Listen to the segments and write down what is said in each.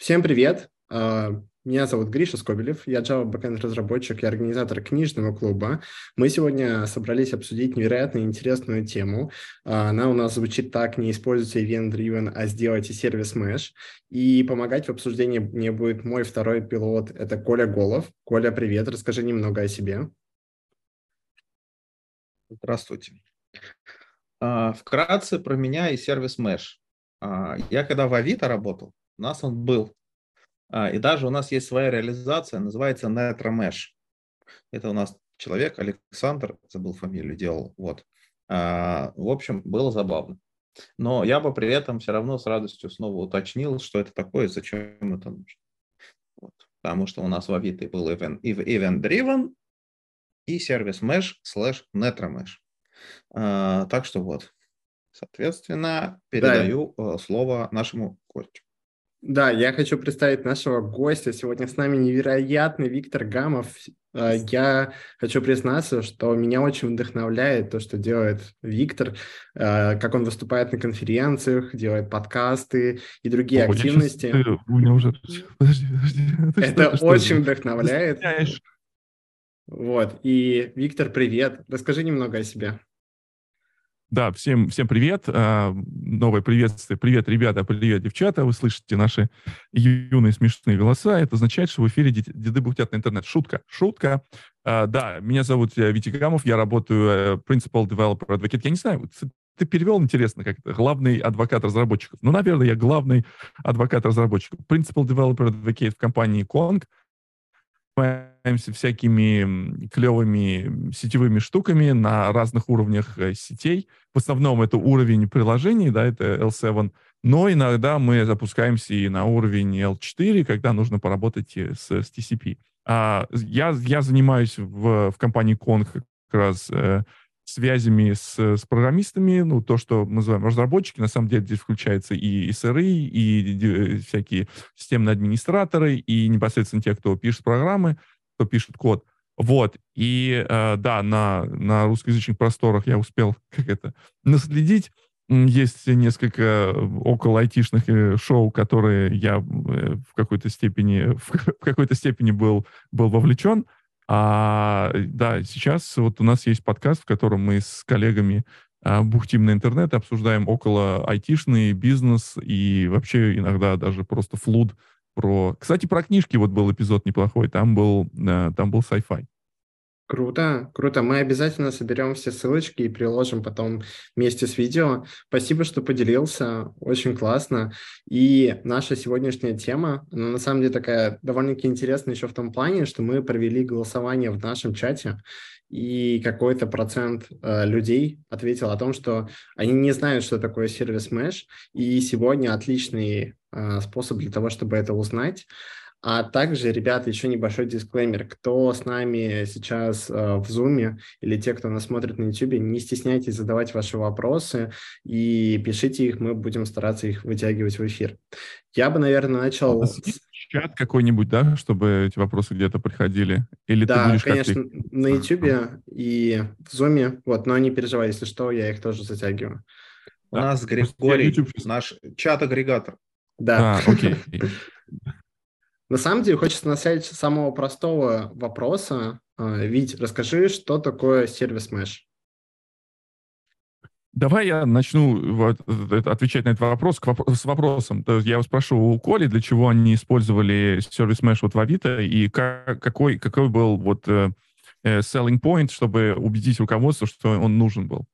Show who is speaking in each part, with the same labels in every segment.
Speaker 1: Всем привет! А, меня зовут Гриша Скобелев, я Java backend разработчик и организатор книжного клуба. Мы сегодня собрались обсудить невероятно интересную тему. А, она у нас звучит так, не используйте event-driven, а сделайте сервис Mesh. И помогать в обсуждении мне будет мой второй пилот, это Коля Голов. Коля, привет, расскажи немного о себе.
Speaker 2: Здравствуйте. А, вкратце про меня и сервис Mesh. Я когда в Авито работал, у нас он был. А, и даже у нас есть своя реализация, называется NetroMesh. Это у нас человек, Александр, забыл фамилию, делал. Вот. А, в общем, было забавно. Но я бы при этом все равно с радостью снова уточнил, что это такое и зачем это нужно. Вот. Потому что у нас в Авито был event, event driven и сервис mesh slash netromesh. А, так что вот. Соответственно, передаю да. Э, слово нашему Костю.
Speaker 1: Да, я хочу представить нашего гостя. Сегодня с нами невероятный Виктор Гамов. Э, я хочу признаться, что меня очень вдохновляет то, что делает Виктор, э, как он выступает на конференциях, делает подкасты и другие О, активности. Сейчас... У меня уже... Подожди, подожди. Это что, очень что вдохновляет. Вот. И, Виктор, привет. Расскажи немного о себе.
Speaker 3: Да, всем, всем привет. А, новое приветствие. Привет, ребята, привет, девчата. Вы слышите наши юные смешные голоса. Это означает, что в эфире «Деды бухтят на интернет». Шутка, шутка. А, да, меня зовут э, Витя Гамов, я работаю э, Principal Developer Advocate. Я не знаю, ты перевел, интересно, как это, главный адвокат разработчиков. Ну, наверное, я главный адвокат разработчиков. Principal Developer Advocate в компании Kong занимаемся всякими клевыми сетевыми штуками на разных уровнях э, сетей. В основном это уровень приложений, да, это L7, но иногда мы запускаемся и на уровень L4, когда нужно поработать э, с, с TCP. А, я, я занимаюсь в, в компании Kong как раз э, связями с, с программистами, ну, то, что мы называем разработчики, на самом деле здесь включается и SRE, и, и всякие системные администраторы, и непосредственно те, кто пишет программы, кто пишет код. Вот, и э, да, на, на русскоязычных просторах я успел, как это, наследить. Есть несколько около айтишных э, шоу, которые я э, в какой-то степени, в какой-то степени был, был вовлечен. А, да, сейчас вот у нас есть подкаст, в котором мы с коллегами бухтим на интернет, обсуждаем около айтишный бизнес и вообще иногда даже просто флуд про... Кстати, про книжки вот был эпизод неплохой, там был, а, там был sci-fi.
Speaker 1: Круто, круто. Мы обязательно соберем все ссылочки и приложим потом вместе с видео. Спасибо, что поделился. Очень классно. И наша сегодняшняя тема, она на самом деле такая довольно-таки интересная еще в том плане, что мы провели голосование в нашем чате, и какой-то процент э, людей ответил о том, что они не знают, что такое сервис Mesh, и сегодня отличный э, способ для того, чтобы это узнать. А также, ребята, еще небольшой дисклеймер. Кто с нами сейчас э, в Zoom или те, кто нас смотрит на YouTube, не стесняйтесь задавать ваши вопросы и пишите их, мы будем стараться их вытягивать в эфир. Я бы, наверное, начал...
Speaker 3: Чат какой-нибудь, да, чтобы эти вопросы где-то приходили? Или
Speaker 1: да, ты будешь конечно, на YouTube и в Zoom. Вот, но не переживай, если что, я их тоже затягиваю.
Speaker 2: У да. нас Григорий, наш чат-агрегатор.
Speaker 1: Да. А, окей. На самом деле хочется начать с самого простого вопроса. А, Вить, расскажи, что такое сервис Mesh?
Speaker 3: Давай я начну вот, отвечать на этот вопрос с вопросом. Я спрошу у Коли, для чего они использовали сервис Mesh вот в Авито, и как, какой, какой был вот uh, selling point, чтобы убедить руководство, что он нужен был.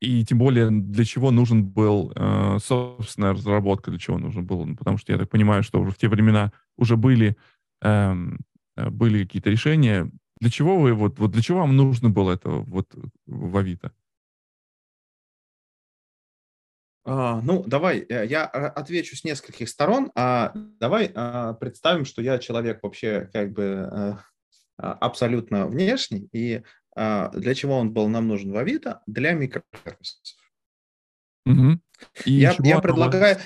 Speaker 3: И тем более, для чего нужен был, э, собственно, разработка, для чего нужен был. Ну, потому что я так понимаю, что уже в те времена уже были, эм, э, были какие-то решения. Для чего вы, вот, вот для чего вам нужно было это вот в Авито?
Speaker 2: А, ну, давай, э, я отвечу с нескольких сторон. А, давай а, представим, что я человек вообще как бы абсолютно внешний, и для чего он был нам нужен в Авито? Для микросервисов. Угу. я, я предлагаю...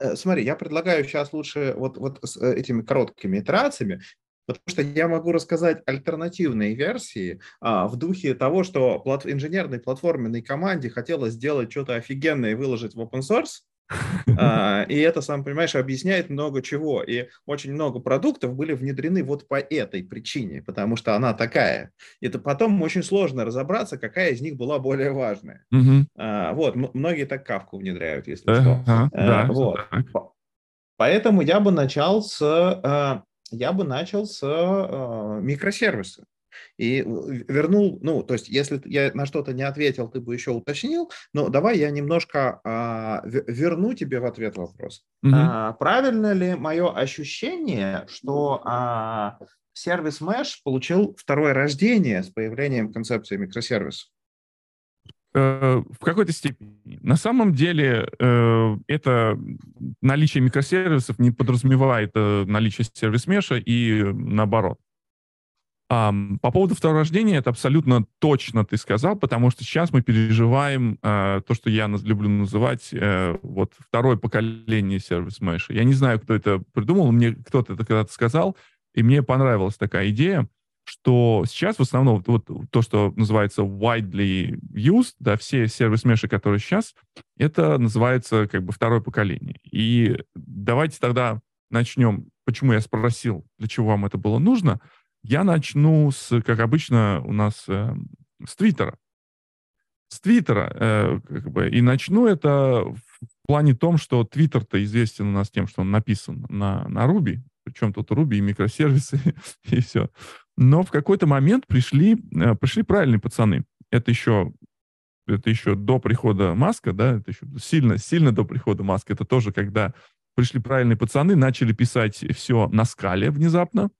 Speaker 2: Э, смотри, я предлагаю сейчас лучше вот, вот с э, этими короткими итерациями, потому что я могу рассказать альтернативные версии а, в духе того, что плат, инженерной платформенной команде хотелось сделать что-то офигенное и выложить в open source, А, и это, сам понимаешь, объясняет много чего. И очень много продуктов были внедрены вот по этой причине, потому что она такая. Это потом очень сложно разобраться, какая из них была более важная. Вот, многие так кавку внедряют, если что. А, вот. Поэтому я бы начал с а, я бы начал с микросервиса. И вернул, ну, то есть, если я на что-то не ответил, ты бы еще уточнил, но давай я немножко а, верну тебе в ответ вопрос. Угу. А, правильно ли мое ощущение, что а, сервис Mesh получил второе рождение с появлением концепции микросервиса?
Speaker 3: Э, в какой-то степени. На самом деле э, это наличие микросервисов не подразумевает э, наличие сервис-меша и наоборот. Um, по поводу второго рождения, это абсолютно точно ты сказал, потому что сейчас мы переживаем uh, то, что я люблю называть uh, вот второе поколение сервис Mesh. Я не знаю, кто это придумал, мне кто-то это когда-то сказал, и мне понравилась такая идея, что сейчас в основном вот, вот то, что называется widely used, да, все сервис меши, которые сейчас, это называется как бы второе поколение. И давайте тогда начнем, почему я спросил, для чего вам это было нужно – я начну с, как обычно у нас, э, с Твиттера. С Твиттера. Э, как бы, и начну это в плане том, что Твиттер-то известен у нас тем, что он написан на, на Руби, причем тут Руби и микросервисы, и все. Но в какой-то момент пришли, э, пришли правильные пацаны. Это еще это еще до прихода Маска, да, это еще сильно, сильно до прихода Маска. Это тоже, когда пришли правильные пацаны, начали писать все на скале внезапно,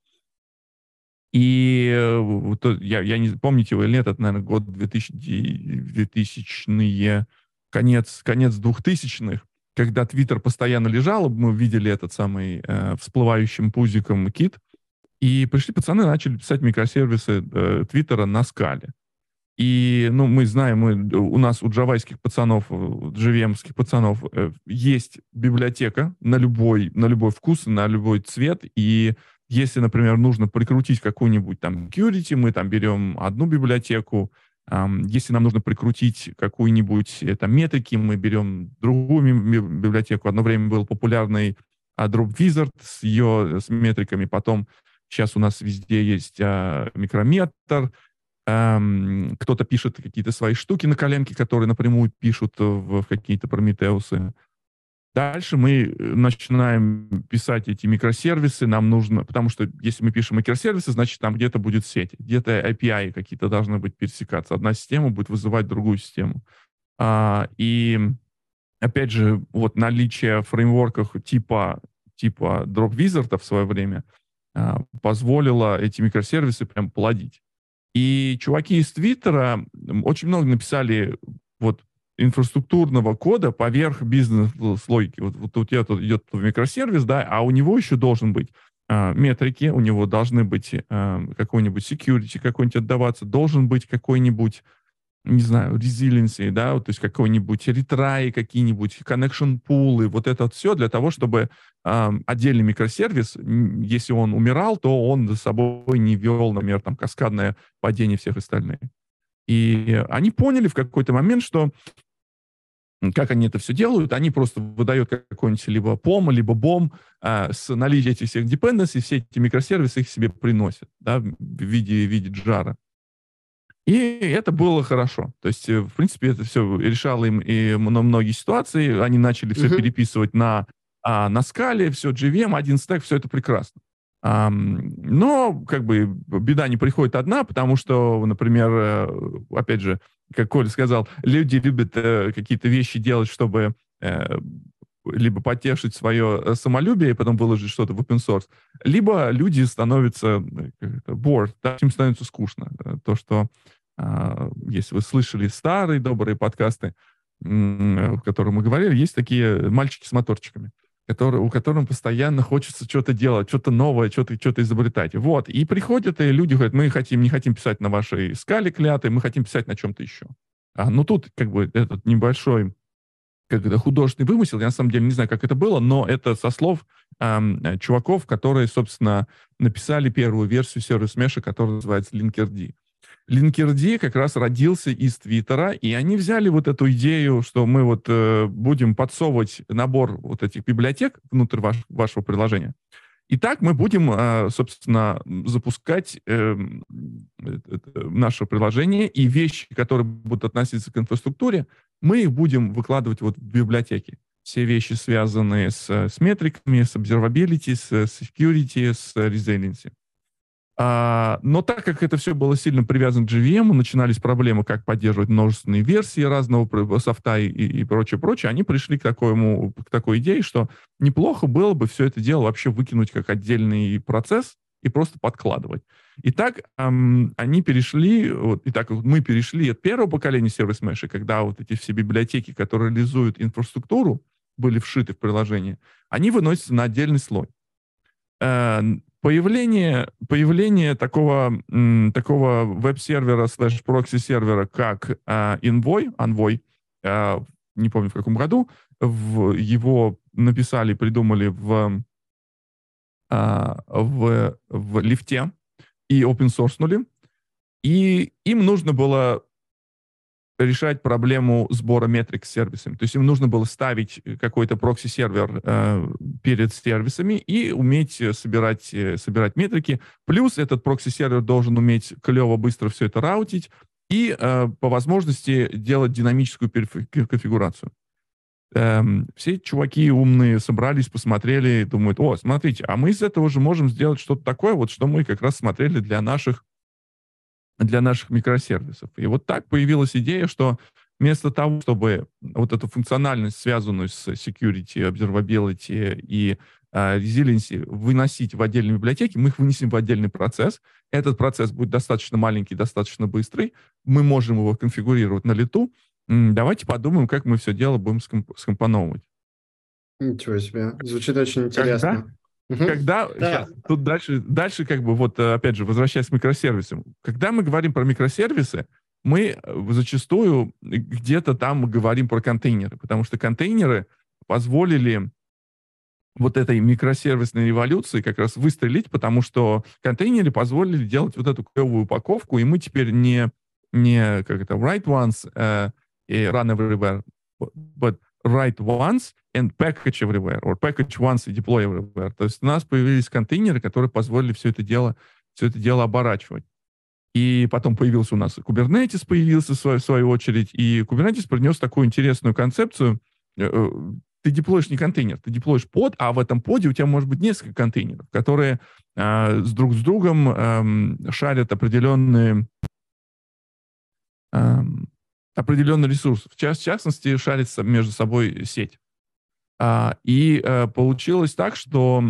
Speaker 3: и э, я, я не помните его или нет, это, наверное, год 2000, 2000-е, конец, конец 2000-х, когда Твиттер постоянно лежал, мы видели этот самый э, всплывающим пузиком кит, и пришли пацаны, начали писать микросервисы э, Твиттера на скале. И, ну, мы знаем, мы, у нас у джавайских пацанов, джавемских пацанов э, есть библиотека на любой, на любой вкус, на любой цвет, и если, например, нужно прикрутить какую-нибудь там security, мы там берем одну библиотеку. Если нам нужно прикрутить какую-нибудь э, там метрики, мы берем другую библиотеку. Одно время был популярный а, Drop Wizard с ее с метриками. Потом сейчас у нас везде есть а, микрометр. Кто-то пишет какие-то свои штуки на коленке, которые напрямую пишут в какие-то прометеусы. Дальше мы э, начинаем писать эти микросервисы, нам нужно, потому что если мы пишем микросервисы, значит, там где-то будет сеть, где-то API какие-то должны быть пересекаться. Одна система будет вызывать другую систему. А, и опять же, вот наличие фреймворков типа, типа Drop Wizard в свое время а, позволило эти микросервисы прям плодить. И чуваки из Твиттера очень много написали вот инфраструктурного кода поверх бизнес-логики. Вот, вот у тебя тут идет микросервис, да, а у него еще должен быть э, метрики, у него должны быть э, какой-нибудь security какой-нибудь отдаваться, должен быть какой-нибудь, не знаю, resiliency, да, вот, то есть какой-нибудь ретрай, какие-нибудь connection пулы, вот это все для того, чтобы э, отдельный микросервис, если он умирал, то он за собой не вел, например, там, каскадное падение всех остальных. И они поняли в какой-то момент, что как они это все делают? Они просто выдают какой-нибудь либо POM, либо BOM а, с наличием этих всех dependency, все эти микросервисы их себе приносят да, в виде, в виде джара. И это было хорошо. То есть, э, в принципе, это все решало им и многие ситуации. Они начали все uh-huh. переписывать на, а, на скале, все JVM, один стек, все это прекрасно. А, но, как бы, беда не приходит одна, потому что, например, э, опять же, как Коля сказал, люди любят э, какие-то вещи делать, чтобы э, либо потешить свое э, самолюбие и потом выложить что-то в open source, либо люди становятся э, bored, да, им становится скучно. То, что, э, если вы слышали старые добрые подкасты, э, в которых мы говорили, есть такие мальчики с моторчиками который, у которым постоянно хочется что-то делать, что-то новое, что-то что изобретать. Вот. И приходят, и люди говорят, мы хотим, не хотим писать на вашей скале клятой, мы хотим писать на чем-то еще. А, ну, тут как бы этот небольшой как это, художественный вымысел, я на самом деле не знаю, как это было, но это со слов эм, чуваков, которые, собственно, написали первую версию сервис Mesh, которая называется Linkerd. Linkerd как раз родился из Твиттера, и они взяли вот эту идею, что мы вот э, будем подсовывать набор вот этих библиотек внутрь ваш, вашего приложения. И так мы будем, э, собственно, запускать э, наше приложение, и вещи, которые будут относиться к инфраструктуре, мы их будем выкладывать вот в библиотеки. Все вещи, связанные с, с метриками, с observability, с security, с resiliency. А, но так как это все было сильно привязано к JVM, начинались проблемы, как поддерживать множественные версии разного софта и, и прочее, прочее, они пришли к, такому, к такой идее, что неплохо было бы все это дело вообще выкинуть как отдельный процесс и просто подкладывать. И так эм, они перешли, вот, и так мы перешли от первого поколения сервис Mesh, когда вот эти все библиотеки, которые реализуют инфраструктуру, были вшиты в приложение, они выносятся на отдельный слой. Э, Появление, появление такого, такого веб-сервера слэш прокси-сервера, как uh, Envoy, Envoy uh, не помню в каком году, в, его написали, придумали в, uh, в, в Lyft е и open source И им нужно было решать проблему сбора метрик с сервисами. То есть им нужно было ставить какой-то прокси-сервер э, перед сервисами и уметь собирать, э, собирать метрики. Плюс этот прокси-сервер должен уметь клево, быстро все это route ить и э, по возможности делать динамическую конфигурацию. Эм, все чуваки умные собрались, посмотрели, думают, о, смотрите, а мы из этого же можем сделать что-то такое, вот что мы как раз смотрели для наших для наших микросервисов. И вот так появилась идея, что вместо того, чтобы вот эту функциональность, связанную с security, observability и uh, resiliency, выносить в отдельные библиотеки, мы их вынесем в отдельный процесс. Этот процесс будет достаточно маленький, достаточно быстрый. Мы можем его конфигурировать на лету. Давайте подумаем, как мы все дело будем скомп- скомпоновывать.
Speaker 1: Ничего себе. Звучит очень интересно.
Speaker 3: Когда, Угу. Когда, да. сейчас, тут дальше, дальше как бы вот, э, опять же, возвращаясь к микросервисам. Когда мы говорим про микросервисы, мы э, зачастую где-то там говорим про контейнеры, потому что контейнеры позволили вот этой микросервисной революции как раз выстрелить, потому что контейнеры позволили делать вот эту клевую упаковку, и мы теперь не, не как это, write once uh, и run everywhere, but write once and package everywhere, or package once и deploy everywhere. То есть у нас появились контейнеры, которые позволили все это дело, все это дело оборачивать. И потом появился у нас Kubernetes, появился в свою, в свою очередь, и Kubernetes принес такую интересную концепцию. Э, э, ты деплоишь не контейнер, ты деплоишь под, а в этом поде у тебя может быть несколько контейнеров, которые э, с друг с другом э, шарят определенные э, определенный ресурс. В, част, в частности, шарится между собой сеть. А, и а, получилось так, что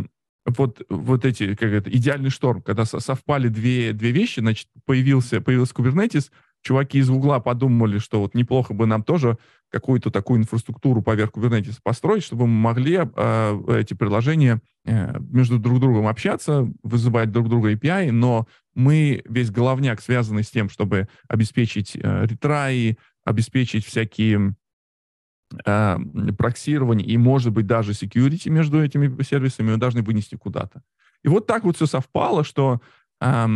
Speaker 3: вот, вот эти, как это, идеальный шторм, когда совпали две, две вещи, значит, появился, появился Kubernetes, чуваки из угла подумали, что вот неплохо бы нам тоже какую-то такую инфраструктуру поверх Kubernetes построить, чтобы мы могли э, эти приложения э, между друг другом общаться, вызывать друг друга API, но мы весь головняк связанный с тем, чтобы обеспечить э, ретраи, обеспечить всякие э, проксирование и, может быть, даже security между этими сервисами, мы должны вынести куда-то. И вот так вот все совпало, что э,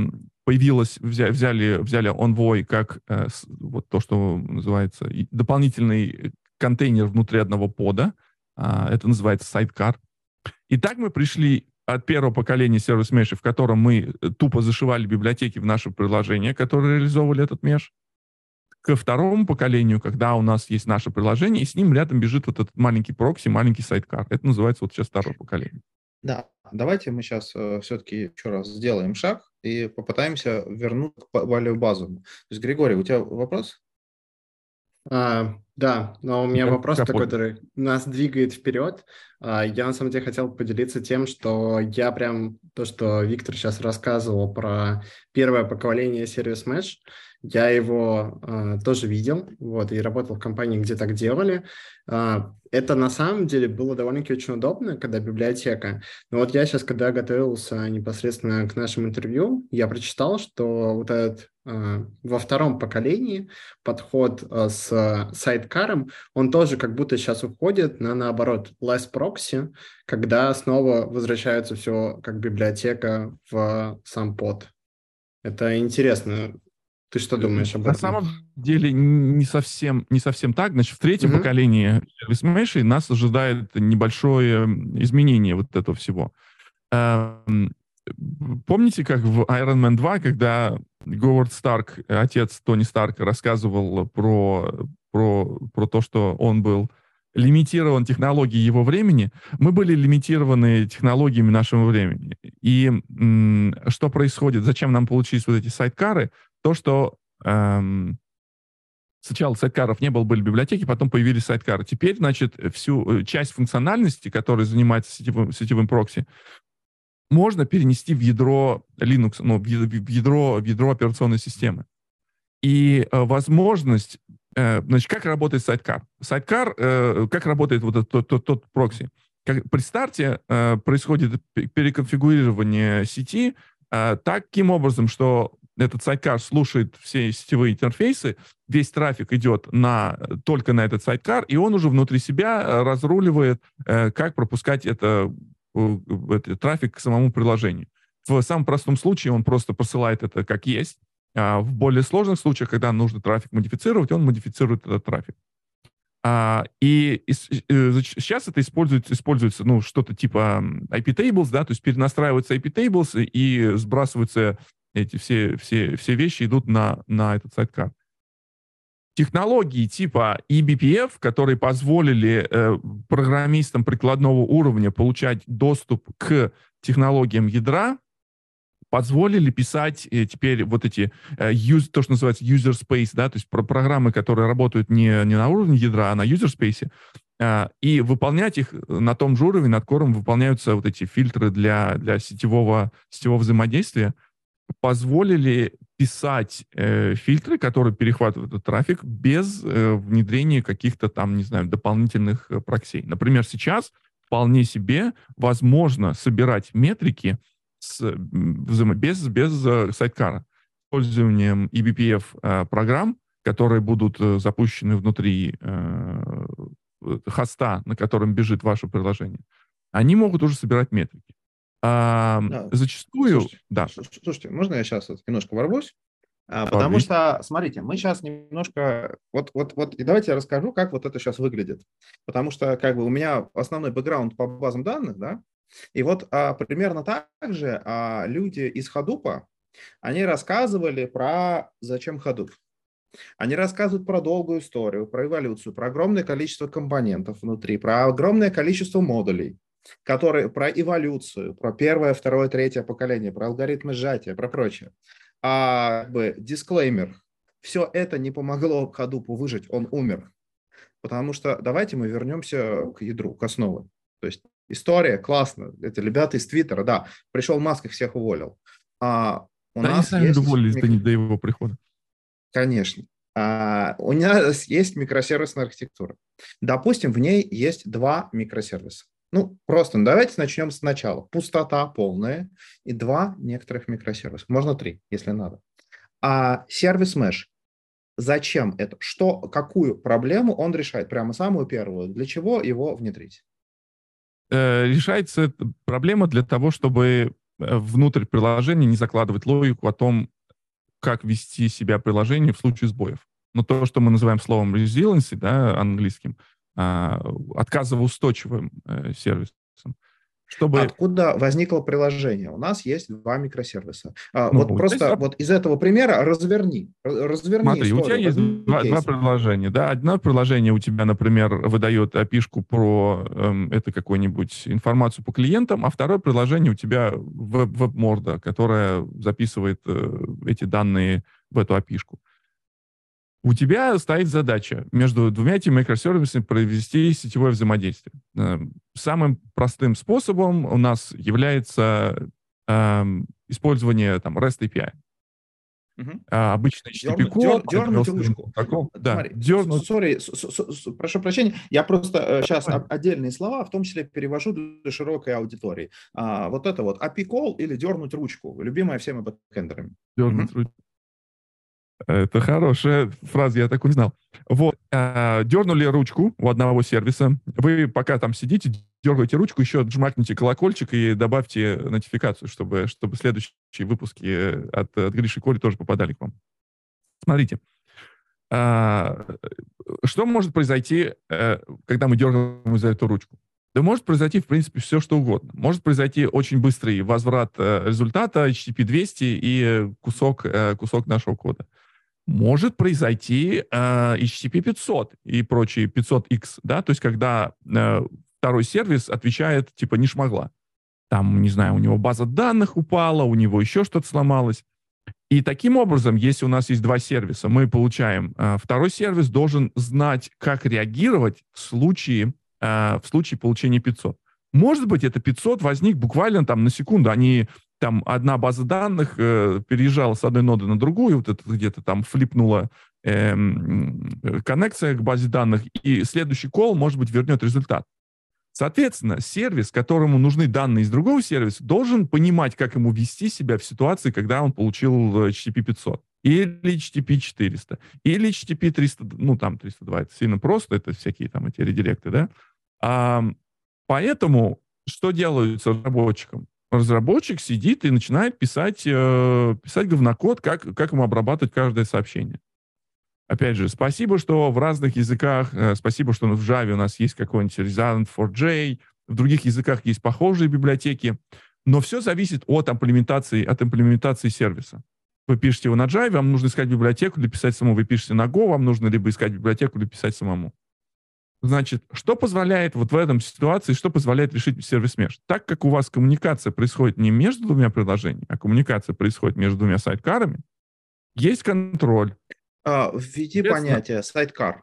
Speaker 3: появилось, взяли, взяли, взяли Envoy как э, вот то, что называется дополнительный контейнер внутри одного пода. Э, это называется sidecar. И так мы пришли от первого поколения сервис меша, в котором мы тупо зашивали библиотеки в наше приложение, которые реализовывали этот меш, к второму поколению, когда у нас есть наше приложение, и с ним рядом бежит вот этот маленький прокси, маленький сайткар. Это называется вот сейчас второе поколение.
Speaker 2: Да, давайте мы сейчас э, все-таки еще раз сделаем шаг и попытаемся вернуть к более базовому. То есть, Григорий, у тебя вопрос?
Speaker 1: А, да, но у меня я вопрос такой, который нас двигает вперед. А, я на самом деле хотел поделиться тем, что я прям то, что Виктор сейчас рассказывал про первое поколение сервис Mesh, я его э, тоже видел, вот, и работал в компании, где так делали. Э, это на самом деле было довольно-таки очень удобно, когда библиотека. Но вот я сейчас, когда готовился непосредственно к нашему интервью, я прочитал, что вот этот э, во втором поколении подход э, с сайткаром, он тоже как будто сейчас уходит на, наоборот, less proxy, когда снова возвращается все как библиотека в сам под. Это интересно Ты что думаешь об
Speaker 3: На
Speaker 1: этом?
Speaker 3: самом деле не совсем, не совсем так. Значит, в третьем
Speaker 1: Мгм.
Speaker 3: поколении Service Mesh нас ожидает небольшое изменение вот этого всего. Эм, Помните, как в Iron Man 2, когда Говард Старк, отец Тони Старка, рассказывал про, про, про то, что он был лимитирован технологией его времени, мы были лимитированы технологиями нашего времени. И м, что происходит? Зачем нам получились вот эти сайткары? То, что эм, сначала сайткаров не было, были библиотеки, потом появились сайткары. Теперь, значит, всю э, часть функциональности, которая занимается сетевым, сетевым прокси, можно перенести в ядро Linux, ну, в ядро, в ядро, операционной системы. И э, возможность, э, значит, как работает сайткар? Сайткар, э, как работает вот этот тот, тот, тот прокси? Как, при старте э, происходит пе- переконфигурирование сети э, таким образом, что этот сайткар слушает все сетевые интерфейсы, весь трафик идет на, только на этот сайткар, и он уже внутри себя э, разруливает, э, как пропускать это э, этот трафик к самому приложению. В самом простом случае он просто посылает это как есть. А в более сложных случаях, когда нужно трафик модифицировать, он модифицирует этот трафик. А, и, и сейчас это используется, используется ну, что-то типа IP tables, да, то есть перенастраиваются IP tables и сбрасываются эти все, все, все вещи идут на, на этот сайткар. Технологии типа eBPF, которые позволили э, программистам прикладного уровня получать доступ к технологиям ядра, позволили писать э, теперь вот эти, э, use- то, что называется user space, да, то есть про программы, которые работают не, не на уровне ядра, а на user space, э, и выполнять их на том же уровне, над которым выполняются вот эти фильтры для, для сетевого, сетевого взаимодействия, позволили писать э, фильтры, которые перехватывают этот трафик без э, внедрения каких-то там, не знаю, дополнительных э, проксей. Например, сейчас вполне себе возможно собирать метрики с, без, без э, сайткара, использованием eBPF э, программ, которые будут э, запущены внутри э, э, хоста, на котором бежит ваше приложение. Они могут уже собирать метрики. А,
Speaker 2: Да.
Speaker 3: Зачастую,
Speaker 2: Слушайте,
Speaker 3: да,
Speaker 2: Слушайте, можно я сейчас немножко ворвусь? А, Потому что, смотрите, мы сейчас немножко... Вот, вот, вот, и давайте я расскажу, как вот это сейчас выглядит. Потому что, как бы, у меня основной бэкграунд по базам данных, да, и вот а, примерно так же а, люди из Hadoop, они рассказывали про зачем Hadoop. Они рассказывают про долгую историю, про эволюцию, про огромное количество компонентов внутри, про огромное количество модулей, которые про эволюцию, про первое, второе, третье поколение, про алгоритмы сжатия, про прочее. А как бы дисклеймер. Все это не помогло Хадупу выжить, он умер. Потому что давайте мы вернемся к ядру, к основе. То есть история классно. Это ребята из Твиттера, да. Пришел Маск, их всех уволил. А у
Speaker 3: да они
Speaker 2: нас
Speaker 3: сами
Speaker 2: есть
Speaker 3: уволились
Speaker 2: микро-
Speaker 3: до его прихода.
Speaker 2: Конечно. А, у нас есть микросервисная архитектура. Допустим, в ней есть два микросервиса. Ну, просто ну, давайте начнем сначала. Пустота полная и два некоторых микросервиса. Можно три, если надо. А сервис Mesh, зачем это? Что, какую проблему он решает? Прямо самую первую. Для чего его внедрить?
Speaker 3: Э, решается проблема для того, чтобы э, внутрь приложения не закладывать логику о том, как вести себя приложение в случае сбоев. Но то, что мы называем словом resiliency, да, английским, отказоустойчивым э, сервисом. Чтобы...
Speaker 2: Откуда возникло приложение? У нас есть два микросервиса. А,
Speaker 3: Ну,
Speaker 2: вот просто
Speaker 3: есть-
Speaker 2: вот из этого примера разверни. Разверни
Speaker 3: Смотри, у тебя
Speaker 2: историю,
Speaker 3: есть два, два приложения, да. Одно приложение у тебя, например, выдает опишку про эм, это какую-нибудь информацию по клиентам, а второе приложение у тебя веб, веб-морда, которая записывает э, эти данные в эту опишку. У тебя стоит задача между двумя этими микросервисами провести сетевое взаимодействие. Э, Самым простым способом у нас является эм, использование там, REST API.
Speaker 2: Мгм.
Speaker 3: А, обычно HTTP
Speaker 2: Дернуть- дернуть ручку.
Speaker 3: Да, дернуть.
Speaker 2: с- прошу прощения, я просто сейчас отдельные слова, в том числе перевожу для широкой аудитории. А, вот это вот API call или дернуть ручку, любимая всеми бэкэндерами.
Speaker 3: Дернуть ручку. Это хорошая фраза, я такую не знал. Вот, а, дернули ручку у одного сервиса. Вы пока там сидите, дергаете ручку, еще жмакните колокольчик и добавьте нотификацию, чтобы, чтобы следующие выпуски от, от Гриши Кори тоже попадали к вам. Смотрите, а, что может произойти, э, когда мы дергаем за эту ручку? Да может произойти, в принципе, все, что угодно. Может произойти очень быстрый возврат э, результата HTTP 200 и кусок, э, кусок нашего кода. Может произойти HTTP 500 и прочие 500X, да, то есть когда второй сервис отвечает, типа, не шмогла. Там, не знаю, у него база данных упала, у него еще что-то сломалось. И таким образом, если у нас есть два сервиса, мы получаем, э, второй сервис должен знать, как реагировать в случае, э, в случае получения 500. Может быть, это 500 возник буквально там на секунду. Они там одна база данных э, переезжала с одной ноды на другую, вот это где-то там флипнула э, коннекция к базе данных, и следующий кол, может быть, вернет результат. Соответственно, сервис, которому нужны данные из другого сервиса, должен понимать, как ему вести себя в ситуации, когда он получил HTTP 500 или HTTP 400, или HTTP 300, ну, там 302, это сильно просто, это всякие там эти редиректы, да. А, поэтому что делают с разработчиком? Разработчик сидит и начинает писать, э, писать говнокод, как, как ему обрабатывать каждое сообщение. Опять же, спасибо, что в разных языках, э, спасибо, что в Java у нас есть какой-нибудь Resilient 4J, в других языках есть похожие библиотеки, но все зависит от имплементации, от имплементации сервиса. Вы пишете его на Java, вам нужно искать библиотеку или писать самому. Вы пишете на Go, вам нужно либо искать библиотеку, или писать самому. Значит, что позволяет вот в этом ситуации, что позволяет решить service mesh? Так как у вас коммуникация происходит не между двумя приложениями, а коммуникация происходит между двумя sidecar ами, есть контроль,
Speaker 2: а, введи понятие sidecar.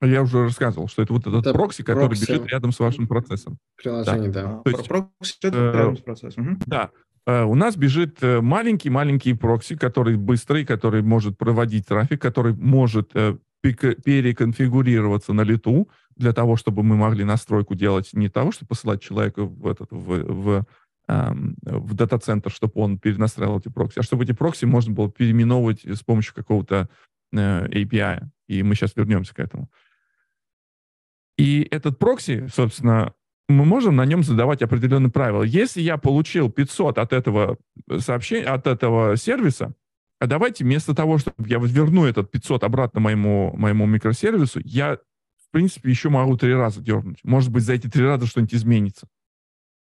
Speaker 3: Я уже рассказывал, что это вот этот это прокси, который прокси. бежит рядом с вашим процессом.
Speaker 1: Приложение, да. да.
Speaker 3: То есть, прокси э, рядом с процессом. Угу. Да. Э, у нас бежит маленький-маленький прокси, который быстрый, который может проводить трафик, который может э, переконфигурироваться на лету для того, чтобы мы могли настройку делать не того, чтобы посылать человека в, этот, в, в, в дата-центр, чтобы он перенастраивал эти прокси, а чтобы эти прокси можно было переименовывать с помощью какого-то Э, API, и мы сейчас вернемся к этому. И этот прокси, собственно, мы можем на нем задавать определенные правила. Если я получил 500 от этого сообщения, от этого сервиса, а давайте вместо того, чтобы я верну этот 500 обратно моему, моему микросервису, я, в принципе, еще могу три раза дернуть. Может быть, за эти три раза что-нибудь изменится.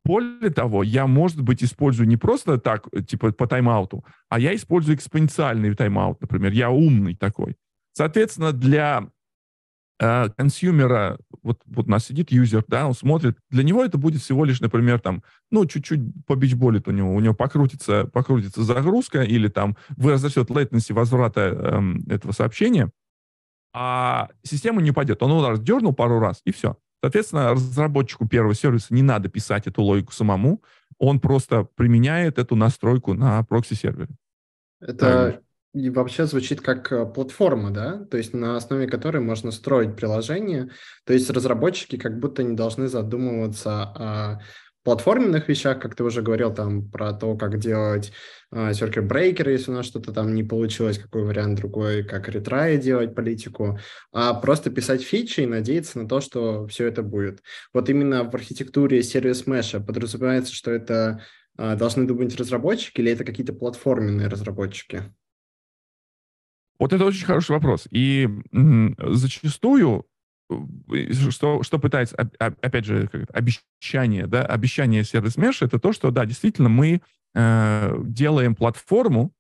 Speaker 3: Более того, я, может быть, использую не просто так, типа по тайм-ауту, а я использую экспоненциальный тайм-аут, например. Я умный такой. Соответственно, для э, консюмера, вот, вот у нас сидит юзер, да, он смотрит, для него это будет всего лишь, например, там, ну, чуть-чуть побичболит у него, у него покрутится, покрутится загрузка или там возрастет latency возврата э, этого сообщения, а система не пойдет. Он удар дернул пару раз, и все. Соответственно, разработчику первого сервиса не надо писать эту логику самому, он просто применяет эту настройку на прокси-сервере.
Speaker 1: Это и вообще звучит как э, платформа, да? То есть на основе которой можно строить приложение. То есть разработчики как будто не должны задумываться о платформенных вещах, как ты уже говорил, там про то, как делать э, circuit breaker, если у нас что-то там не получилось, какой вариант другой, как ретрай делать политику, а просто писать фичи и надеяться на то, что все это будет. Вот именно в архитектуре сервис меша подразумевается, что это э, должны думать разработчики или это какие-то платформенные разработчики?
Speaker 3: Вот это очень хороший вопрос. И зачастую что, что пытается, опять же, обещание, да, обещание сервис Mesh, это то, что, да, действительно, мы э, делаем платформу,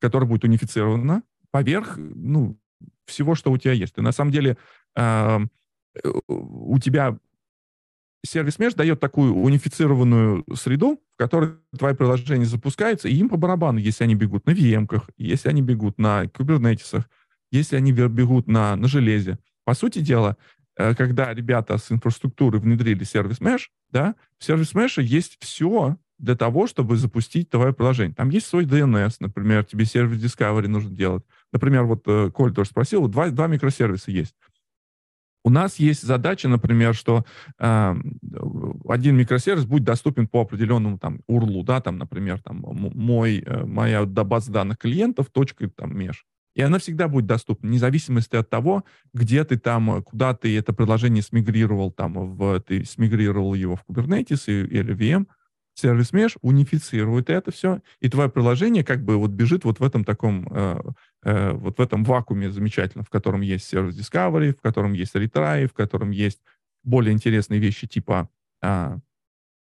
Speaker 3: которая будет унифицирована поверх, ну, всего, что у тебя есть. И на самом деле э, у тебя сервис Mesh дает такую унифицированную среду, в которой твои приложения запускаются, и им по барабану, если они бегут на VM-ках, если они бегут на Kubernetes, если они бегут на, на железе. По сути дела, э, когда ребята с инфраструктуры внедрили сервис Mesh, да, в сервис Mesh есть все для того, чтобы запустить твое приложение. Там есть свой DNS, например, тебе сервис Discovery нужно делать. Например, вот э, Коль тоже спросил, два, два микросервиса есть. У нас есть задача, например, что э, один микросервис будет доступен по определенному там URL, да, там, например, там мой, э, моя база данных клиентов, точка там меж. И она всегда будет доступна, вне зависимости от того, где ты там, куда ты это приложение смигрировал, там, в, ты смигрировал его в Kubernetes или VM. сервис Mesh унифицирует это все, и твое приложение как бы вот бежит вот в этом таком, э, э, вот в этом вакууме замечательном, в котором есть сервис Discovery, в котором есть Retry, в котором есть более интересные вещи типа э,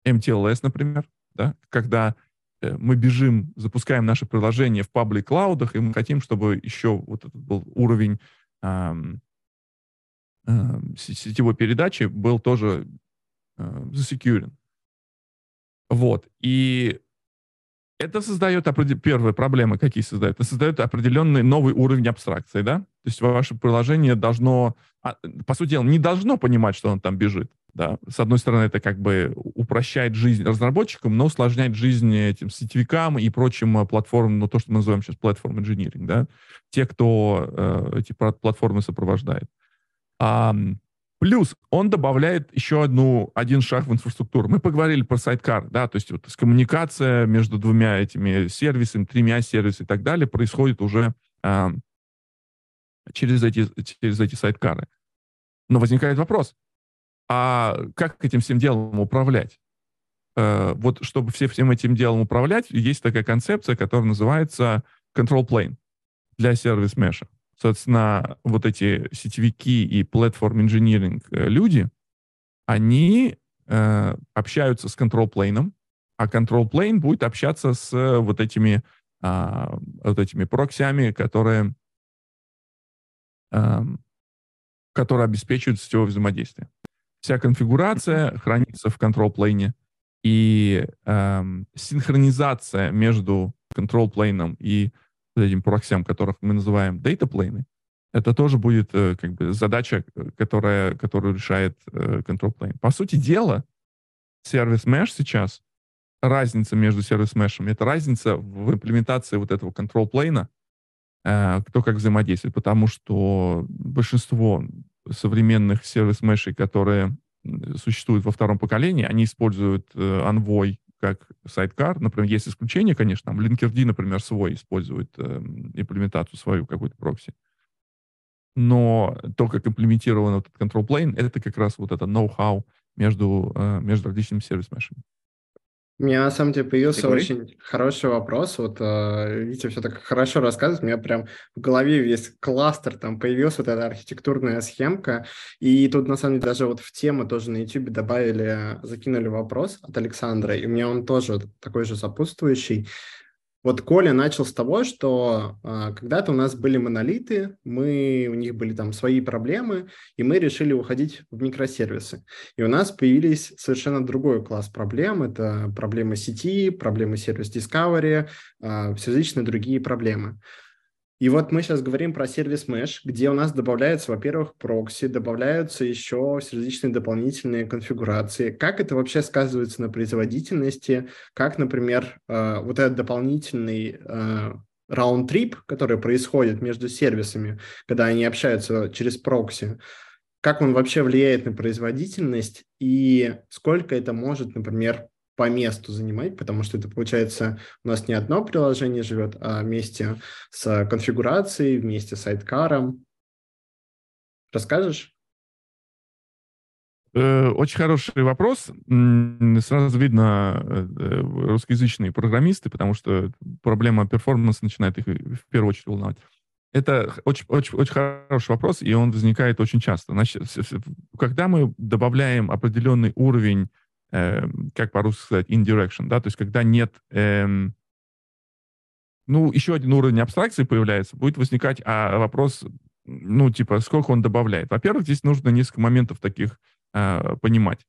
Speaker 3: MTLS, например, да, когда э, мы бежим, запускаем наше приложение в паблик клаудах, и мы хотим, чтобы еще вот этот был уровень э, э, сетевой передачи был тоже э, засекьюрен. Вот. И это создает определ... первые проблемы, какие создает. Это создает определенный новый уровень абстракции, да? То есть ваше приложение должно, а, по сути дела, не должно понимать, что он там бежит. Да? С одной стороны, это как бы упрощает жизнь разработчикам, но усложняет жизнь этим сетевикам и прочим э, платформам, ну, то, что мы называем сейчас платформ инжиниринг, да? Те, кто э, эти платформы сопровождает. А, Плюс он добавляет еще одну, один шаг в инфраструктуру. Мы поговорили про сайткар, да, то есть вот коммуникация между двумя этими сервисами, тремя сервисами и так далее происходит уже э, через, эти, через эти сайткары. Но возникает вопрос, а как этим всем делом управлять? Э, вот чтобы все, всем этим делом управлять, есть такая концепция, которая называется control plane для сервис меша. Соответственно, вот эти сетевики и платформ инжиниринг э, люди, они э, общаются с control plane, а plane будет общаться с вот этими, э, вот этими проксями, которые, э, которые обеспечивают сетевое взаимодействие. Вся конфигурация хранится в control plane, и э, синхронизация между control plane и этим проксям, которых мы называем plane, это тоже будет э, как бы задача, э, которая, которую решает э, control plane. По сути дела, сервис mesh сейчас, разница между сервис мешем, это разница в имплементации вот этого control plane, кто как взаимодействует, потому что большинство современных сервис мешей, которые существуют во втором поколении, они используют Envoy как сайткар. Например, есть исключения, конечно, там Linkerd, например, свой использует э, имплементацию свою какую-то прокси. Но то, как имплементирован этот control plane, это как раз вот это know-how между, э, между различными сервис-мешами.
Speaker 1: У меня на самом деле появился очень хороший вопрос. Вот э, Витя все так хорошо рассказывает. У меня прям в голове весь кластер там появился, вот эта архитектурная схемка. И тут на самом деле даже вот в тему тоже на YouTube добавили, закинули вопрос от Александра. И у меня он тоже такой же сопутствующий. Вот Коля начал с того, что а, когда-то у нас были монолиты, мы, у них были там свои проблемы, и мы решили уходить в микросервисы. И у нас появились совершенно другой класс проблем. Это проблемы сети, проблемы сервис Discovery, а, все различные другие проблемы. И вот мы сейчас говорим про сервис Mesh, где у нас добавляются, во-первых, прокси, добавляются еще различные дополнительные конфигурации. Как это вообще сказывается на производительности? Как, например, э, вот этот дополнительный э, раунд-трип, который происходит между сервисами, когда они общаются через прокси, как он вообще влияет на производительность и сколько это может, например, по месту занимать, потому что это получается у нас не одно приложение живет, а вместе с конфигурацией, вместе с сайткаром. Расскажешь?
Speaker 3: Э, очень хороший вопрос. Сразу видно э, русскоязычные программисты, потому что проблема перформанса начинает их в первую очередь волновать. Это очень, очень, очень хороший вопрос, и он возникает очень часто. Значит, когда мы добавляем определенный уровень э, как по-русски сказать, indirection, да, то есть когда нет, э, ну, еще один уровень абстракции появляется, будет возникать а, вопрос, ну, типа, сколько он добавляет. Во-первых, здесь нужно несколько моментов таких э, понимать.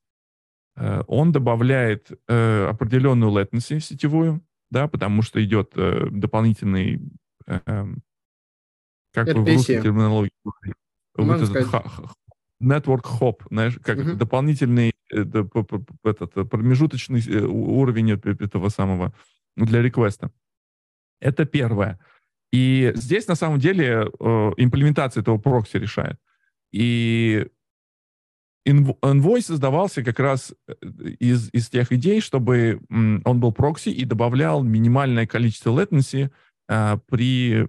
Speaker 3: Э, он добавляет э, определенную latency сетевую, да, потому что идет э, дополнительный, э, эм, как RPC. в русской терминологии, вот этот network hop, знаешь, как uh-huh. дополнительный этот э, промежуточный э, уровень этого самого ну, для реквеста. Это первое. И здесь на самом деле э, имплементация этого прокси решает. И Envoy создавался как раз из, из тех идей, чтобы он был прокси и добавлял минимальное количество latency э, при,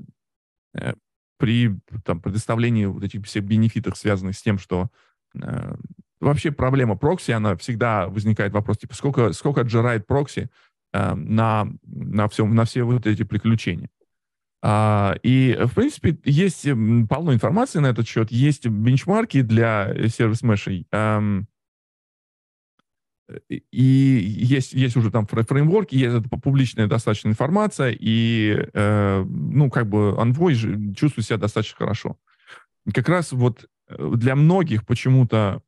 Speaker 3: э, при там, предоставлении вот этих всех бенефитов, связанных с тем, что э, вообще проблема прокси, она всегда возникает вопрос, типа, сколько, сколько отжирает прокси э, на, на, всем, на все вот эти приключения. А, и, в принципе, есть полно информации на этот счет, есть бенчмарки для сервис-мешей, эм, и есть, есть уже там фреймворки, есть это публичная достаточно информация, и, э, ну, как бы Envoy чувствует себя достаточно хорошо. Как раз вот э, для многих почему-то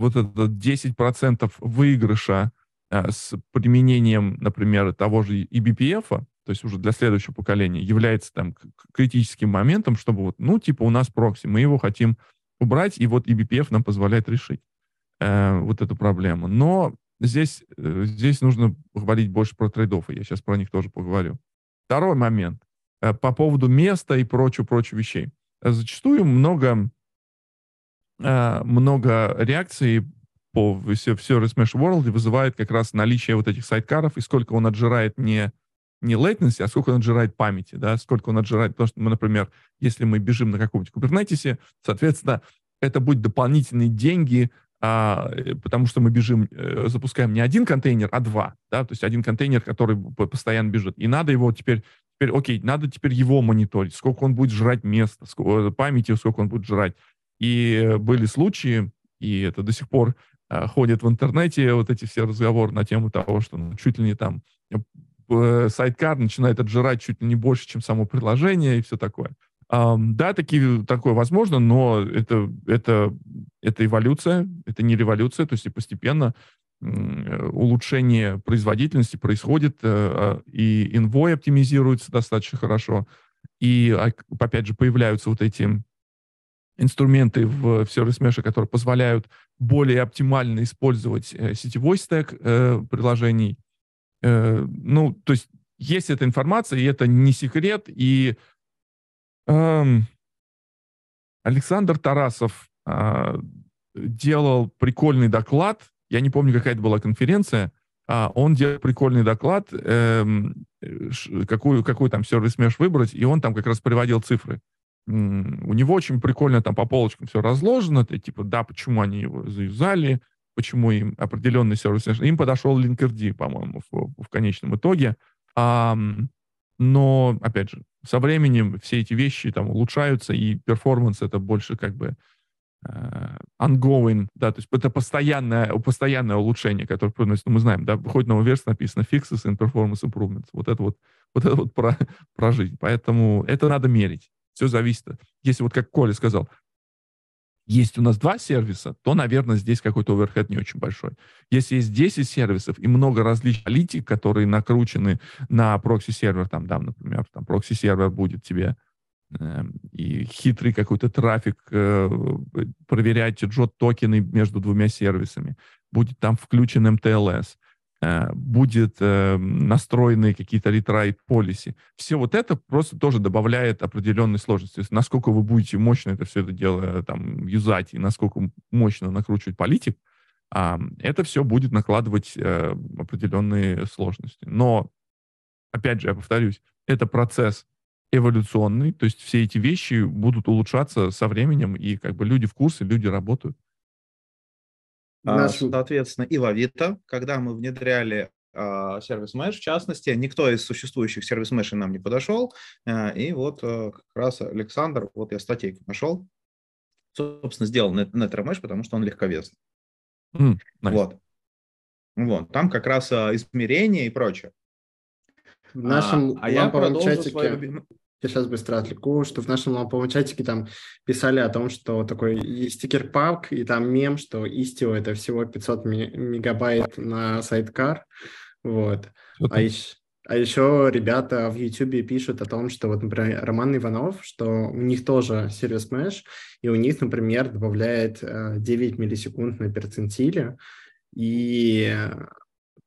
Speaker 3: вот это 10% выигрыша э, с применением, например, того же eBPF, то есть уже для следующего поколения, является там критическим моментом, чтобы вот, ну, типа у нас прокси, мы его хотим убрать, и вот eBPF нам позволяет решить э, вот эту проблему. Но здесь, э, здесь нужно говорить больше про трейдов, я сейчас про них тоже поговорю. Второй момент. Э, по поводу места и прочего-прочего вещей. Зачастую много, э, много реакций по в Service Mesh World вызывает как раз наличие вот этих сайткаров и сколько он отжирает не не latency, а сколько он отжирает памяти, да, сколько он отжирает, потому что мы, например, если мы бежим на каком-нибудь Kubernetes, соответственно, это будет дополнительные деньги а, э, потому что мы бежим, э, запускаем не один контейнер, а два, да, то есть один контейнер, который постоянно бежит, и надо его теперь, теперь, окей, надо теперь его мониторить, сколько он будет жрать места, сколько, памяти, сколько он будет жрать. И были случаи, и это до сих пор а, ходят в интернете вот эти все разговоры на тему того, что ну, чуть ли не там сайткар начинает отжирать чуть ли не больше, чем само приложение и все такое. Um, да, такие, такое возможно, но это, это, это эволюция, это не революция, то есть и постепенно улучшение производительности происходит, э, а, и инвой оптимизируется достаточно хорошо, и, а, опять же, появляются вот эти инструменты в, в Service Mesh, которые позволяют более оптимально использовать э, сетевой стек э, приложений. Э, ну, то есть есть эта информация, и это не секрет, и Эм, Александр Тарасов э, делал прикольный доклад. Я не помню, какая это была конференция. А он делал прикольный доклад, э, какую, какой там сервис меш выбрать, и он там как раз приводил цифры. У него очень прикольно там по полочкам все разложено. Это типа, да, почему они его заюзали, почему им определенный сервис Им подошел Linkerd, по-моему, в, в конечном итоге. А, но, опять же, со временем все эти вещи там улучшаются, и перформанс это больше как бы uh, ongoing, да, то есть это постоянное, постоянное улучшение, которое приносит, ну, мы знаем, да, выходит новая версия, написано fixes and performance improvements. Вот это вот, вот это вот про, про жизнь. Поэтому это надо мерить. Все зависит. Если вот как Коля сказал, есть у нас два сервиса, то, наверное, здесь какой-то overhead не очень большой. Если есть 10 сервисов и много различных политик, которые накручены на прокси-сервер, там, да, например, там прокси-сервер будет тебе э, и хитрый какой-то трафик э, проверять JWT-токены между двумя сервисами, будет там включен mTLS, будет э, настроены какие-то ретрайт полиси. Все вот это просто тоже добавляет определенной сложности. То есть насколько вы будете мощно это все это дело там юзать и насколько мощно накручивать политик, э, это все будет накладывать э, определенные сложности. Но, опять же, я повторюсь, это процесс эволюционный, то есть все эти вещи будут улучшаться со временем, и как бы люди в курсе, люди работают.
Speaker 2: А, Наш... Соответственно, и в Авито, когда мы внедряли а, сервис Mesh, в частности, никто из существующих сервис Mesh нам не подошел, а, и вот как раз Александр, вот я статейку нашел, собственно, сделал NetRemesh, потому что он легковесный. Mm, nice. Вот. Вот, там как раз измерения и прочее.
Speaker 1: В нашем а, а я продолжу чатике... свою я сейчас быстро отвлеку, что в нашем ламповом чатике там писали о том, что такой стикер-пак, и там мем, что Istio это всего 500 мегабайт на сайткар, вот. А еще, а еще ребята в YouTube пишут о том, что вот, например, Роман Иванов, что у них тоже сервис Mesh, и у них, например, добавляет 9 э, миллисекунд на перцентиле, и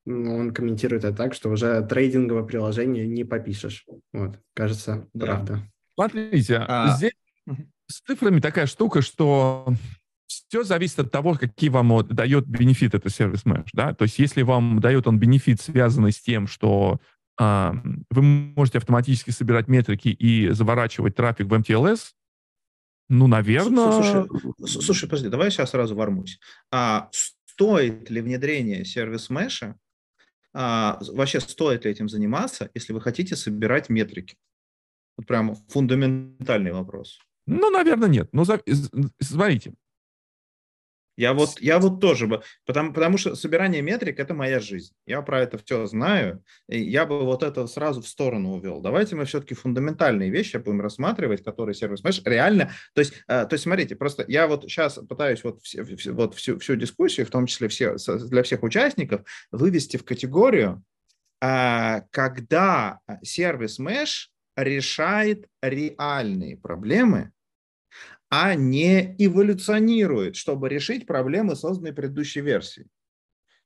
Speaker 1: он комментирует это так, что уже трейдинговое приложение не попишешь. Вот, кажется, да. правда.
Speaker 3: Смотрите, а... здесь с цифрами такая штука, что все зависит от того, какие вам дает бенефит это сервис Mesh, да, то есть если вам дает он бенефит, связанный с тем, что а, вы можете автоматически собирать метрики и заворачивать трафик в MTLS, Ну, наверное...
Speaker 2: Слушай, слушай, подожди, давай я сейчас сразу вормусь. А стоит ли внедрение сервис меша? А, вообще стоит ли этим заниматься, если вы хотите собирать метрики? Вот прям фундаментальный вопрос.
Speaker 3: Ну, наверное, нет. Но смотрите,
Speaker 2: я вот, я вот тоже бы, потому, потому что собирание метрик – это моя жизнь. Я про это все знаю, и я бы вот это сразу в сторону увел. Давайте мы все-таки фундаментальные вещи будем рассматривать, которые сервис меш реально. То есть, э, то есть, смотрите, просто я вот сейчас пытаюсь вот, все, вот всю, всю дискуссию, в том числе все, для всех участников, вывести в категорию, э, когда сервис меш решает реальные проблемы, а не эволюционирует, чтобы решить проблемы, созданные предыдущей версией.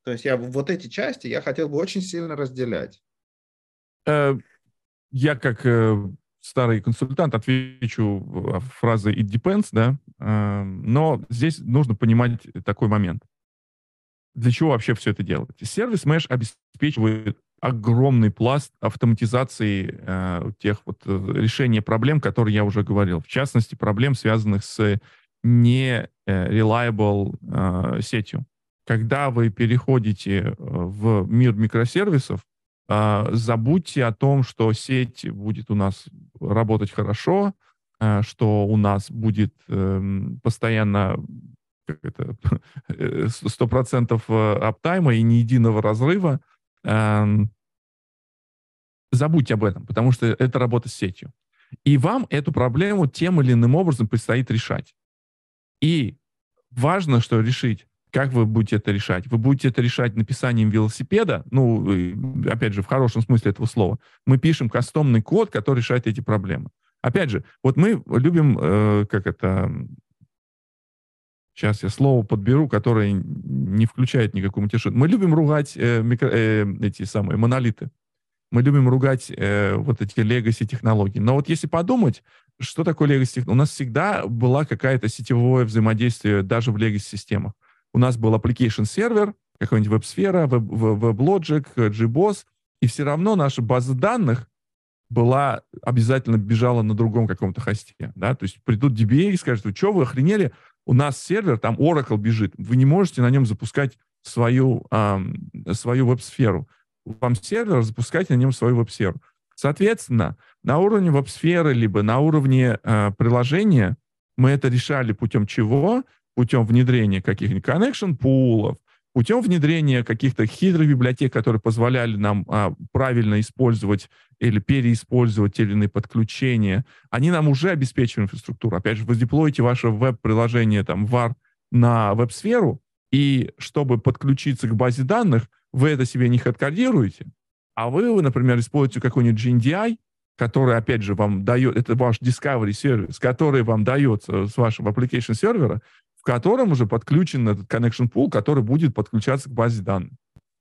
Speaker 2: То есть я вот эти части я хотел бы очень сильно разделять.
Speaker 3: Э, я как э, старый консультант отвечу фразой «it depends», да, э, но здесь нужно понимать такой момент. Для чего вообще все это делать? Сервис Mesh обеспечивает огромный пласт автоматизации э, тех вот э, решения проблем, которые я уже говорил. В частности, проблем, связанных с не э, reliable э, сетью. Когда вы переходите э, в мир микросервисов, э, забудьте о том, что сеть будет у нас работать хорошо, э, что у нас будет э, постоянно как это, 100% э, аптайма и ни единого разрыва. Эм, забудьте об этом, потому что это работа с сетью. И вам эту проблему тем или иным образом предстоит решать. И важно, что решить, как вы будете это решать. Вы будете это решать написанием велосипеда, ну, опять же, в хорошем смысле этого слова. Мы пишем кастомный код, который решает эти проблемы. Опять же, вот мы любим, э, как это, сейчас я слово подберу, которое не включает никакую матюшину. Мы любим ругать э, микро, э, эти самые монолиты. Мы любим ругать э, вот эти legacy технологии. Но вот если подумать, что такое legacy У нас всегда была какая-то сетевое взаимодействие даже в legacy системах. У нас был application сервер, какой-нибудь веб-сфера, WebLogic, JBoss, и все равно наша база данных была обязательно бежала на другом каком-то хосте, да, то есть придут DBA и скажут, что вы охренели, у нас сервер, там Oracle бежит, вы не можете на нем запускать свою, эм, свою веб-сферу. Вам сервер, запускайте на нем свою веб-сферу. Соответственно, на уровне веб-сферы, либо на уровне э, приложения мы это решали путем чего? Путем внедрения каких-нибудь connection пулов, путем внедрения каких-то хитрых библиотек, которые позволяли нам а, правильно использовать или переиспользовать те или иные подключения, они нам уже обеспечивают инфраструктуру. Опять же, вы деплоите ваше веб-приложение, там, VAR на веб-сферу, и чтобы подключиться к базе данных, вы это себе не хэдкодируете, а вы, например, используете какой-нибудь GNDI, который, опять же, вам дает, это ваш Discovery сервис, который вам дается с вашего application сервера, котором уже подключен этот connection pool, который будет подключаться к базе данных.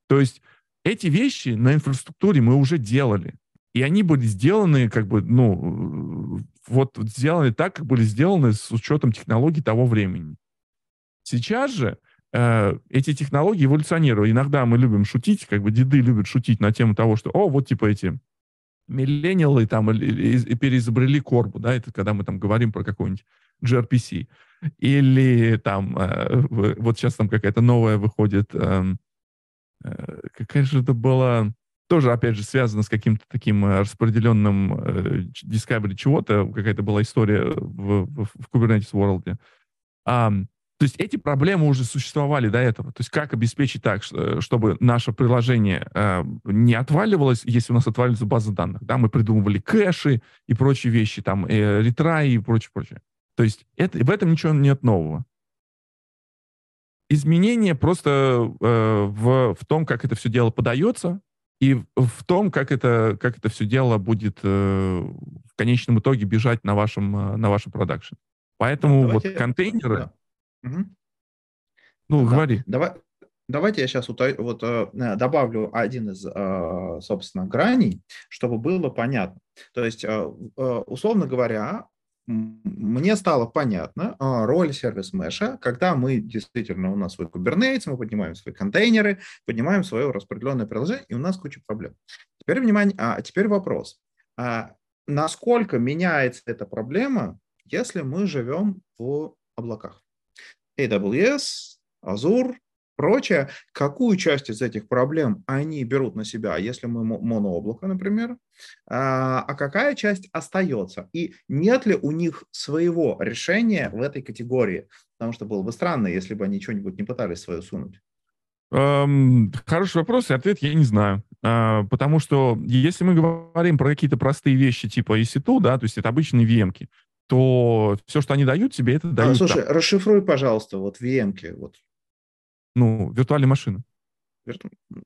Speaker 3: То есть эти вещи на инфраструктуре мы уже делали. И они были сделаны, как бы, ну, вот сделаны так, как были сделаны с учетом технологий того времени. Сейчас же э, эти технологии эволюционируют. Иногда мы любим шутить, как бы деды любят шутить на тему того, что, о, вот типа эти миллениалы там переизобрели корбу, да, это когда мы там говорим про какой-нибудь gRPC. Или там, э, вот сейчас там какая-то новая выходит, эм, э, какая же это была, тоже, опять же, связана с каким-то таким э, распределенным Discovery чего-то, какая-то была история в, в, в Kubernetes World. Um, то есть эти проблемы уже существовали до этого. То есть как обеспечить так, чтобы наше приложение э, не отваливалось, если у нас отваливается база данных. Да, мы придумывали кэши и прочие вещи, там, э, ретраи и прочее, прочее. То есть это, в этом ничего нет нового. Изменение просто э, в, в том, как это все дело подается, и в том, как это, как это все дело будет э, в конечном итоге бежать на вашем, э, на вашем продакшене. Поэтому давайте, вот контейнеры... Да. Угу. Ну, да. говори.
Speaker 2: Давай, давайте я сейчас вот, вот э, добавлю один из, э, собственно, граней, чтобы было понятно. То есть, условно говоря, мне стало понятна роль сервис меша, когда мы действительно, у нас свой Kubernetes, мы поднимаем свои контейнеры, поднимаем свое распределенное приложение, и у нас куча проблем. Теперь внимание, а теперь вопрос. А насколько меняется эта проблема если мы живем в облаках. AWS, Azure, прочее, какую часть из этих проблем они берут на себя, если мы монооблако, например, а, а какая часть остается? И нет ли у них своего решения в этой категории? Потому что было бы странно, если бы они что-нибудь не пытались свое сунуть.
Speaker 3: Эм, хороший вопрос, и ответ я не знаю. Э, потому что если мы говорим про какие-то простые вещи типа EC2, да, то есть это обычные VM-ки, то все, что они дают тебе, это а, дают... А,
Speaker 2: слушай, там. расшифруй, пожалуйста, вот VM-ки. Вот.
Speaker 3: Ну, виртуальные машины.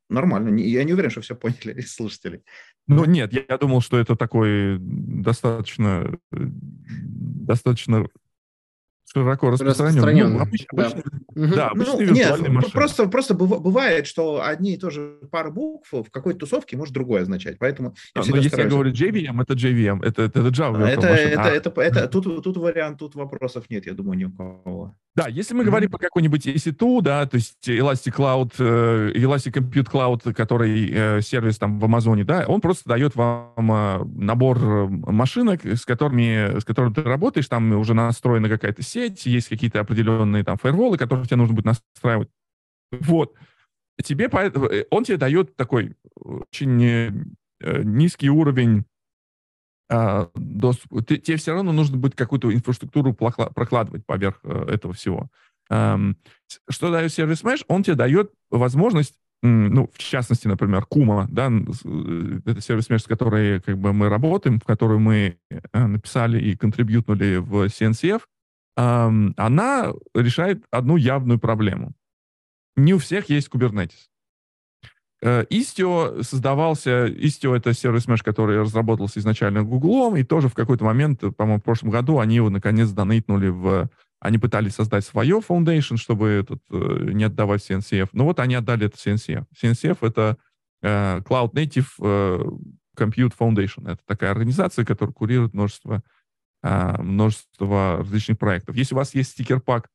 Speaker 2: Нормально. Я не уверен, что все поняли из слушателей.
Speaker 3: Ну, нет, я, я думал, что это такой достаточно, достаточно широко распространен. Ну, обыч,
Speaker 2: да. Обычный, угу. да, обычные ну, виртуальные нет, машины. Просто, просто бывает, что одни и то же пара букв в какой-то тусовке может другое означать. Поэтому
Speaker 3: я а, но если стараюсь... я говорю JVM, это JVM, это, это, это Java.
Speaker 2: Это, это, а. это, это, тут, тут вариант, тут вопросов нет, я думаю, ни у кого.
Speaker 3: Да, если мы mm-hmm. говорим про какой-нибудь EC2, да, то есть Elastic Cloud, э, Elastic Compute Cloud, который э, сервис там в Амазоне, да, он просто дает вам э, набор машинок, с которыми, с которыми ты работаешь, там уже настроена какая-то сеть, есть какие-то определенные там фаерволы, которые тебе нужно будет настраивать. Вот. Тебе, он тебе дает такой очень низкий уровень а, доступ. Ты, тебе все равно нужно будет какую-то инфраструктуру прокладывать поверх э, этого всего. Что дает сервис Mesh? Он тебе дает возможность ну, в частности, например, Кума, да, э, это сервис Mesh, с которой как бы мы работаем, в которую мы э, написали и контрибьютнули в CNCF, она решает одну явную проблему. Не у всех есть Kubernetes. Э, Istio создавался, Istio это сервис Mesh, который разработался изначально Гуглом, и тоже в какой-то момент, по-моему, в прошлом году они его наконец донейтнули в... Они пытались создать свое Foundation, чтобы этот, э, не отдавать CNCF. Но вот они отдали это CNCF. CNCF — это uh, Cloud Native uh, Compute Foundation. Это такая организация, которая курирует множество, uh, множество различных проектов. Если у вас есть стикер-пак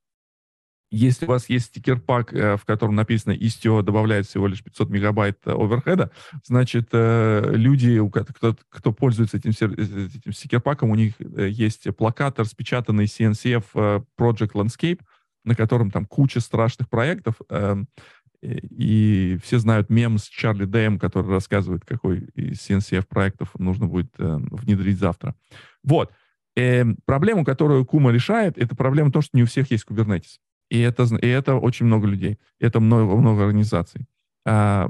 Speaker 3: если у вас есть стикер-пак, э, в котором написано Istio добавляет всего лишь 500 мегабайт э, оверхеда, значит, э, люди, кто, кто пользуется этим, этим стикер-паком, у них есть плакат, распечатанный CNCF Project Landscape, на котором там куча страшных проектов, эм, и все знают мем с Чарли Дэем, который рассказывает, какой из CNCF проектов нужно будет внедрить завтра. Вот. Эм, проблему, которую Кума решает, это проблема то, что не у всех есть Kubernetes. И это, и это очень много людей. Это много, много организаций. А,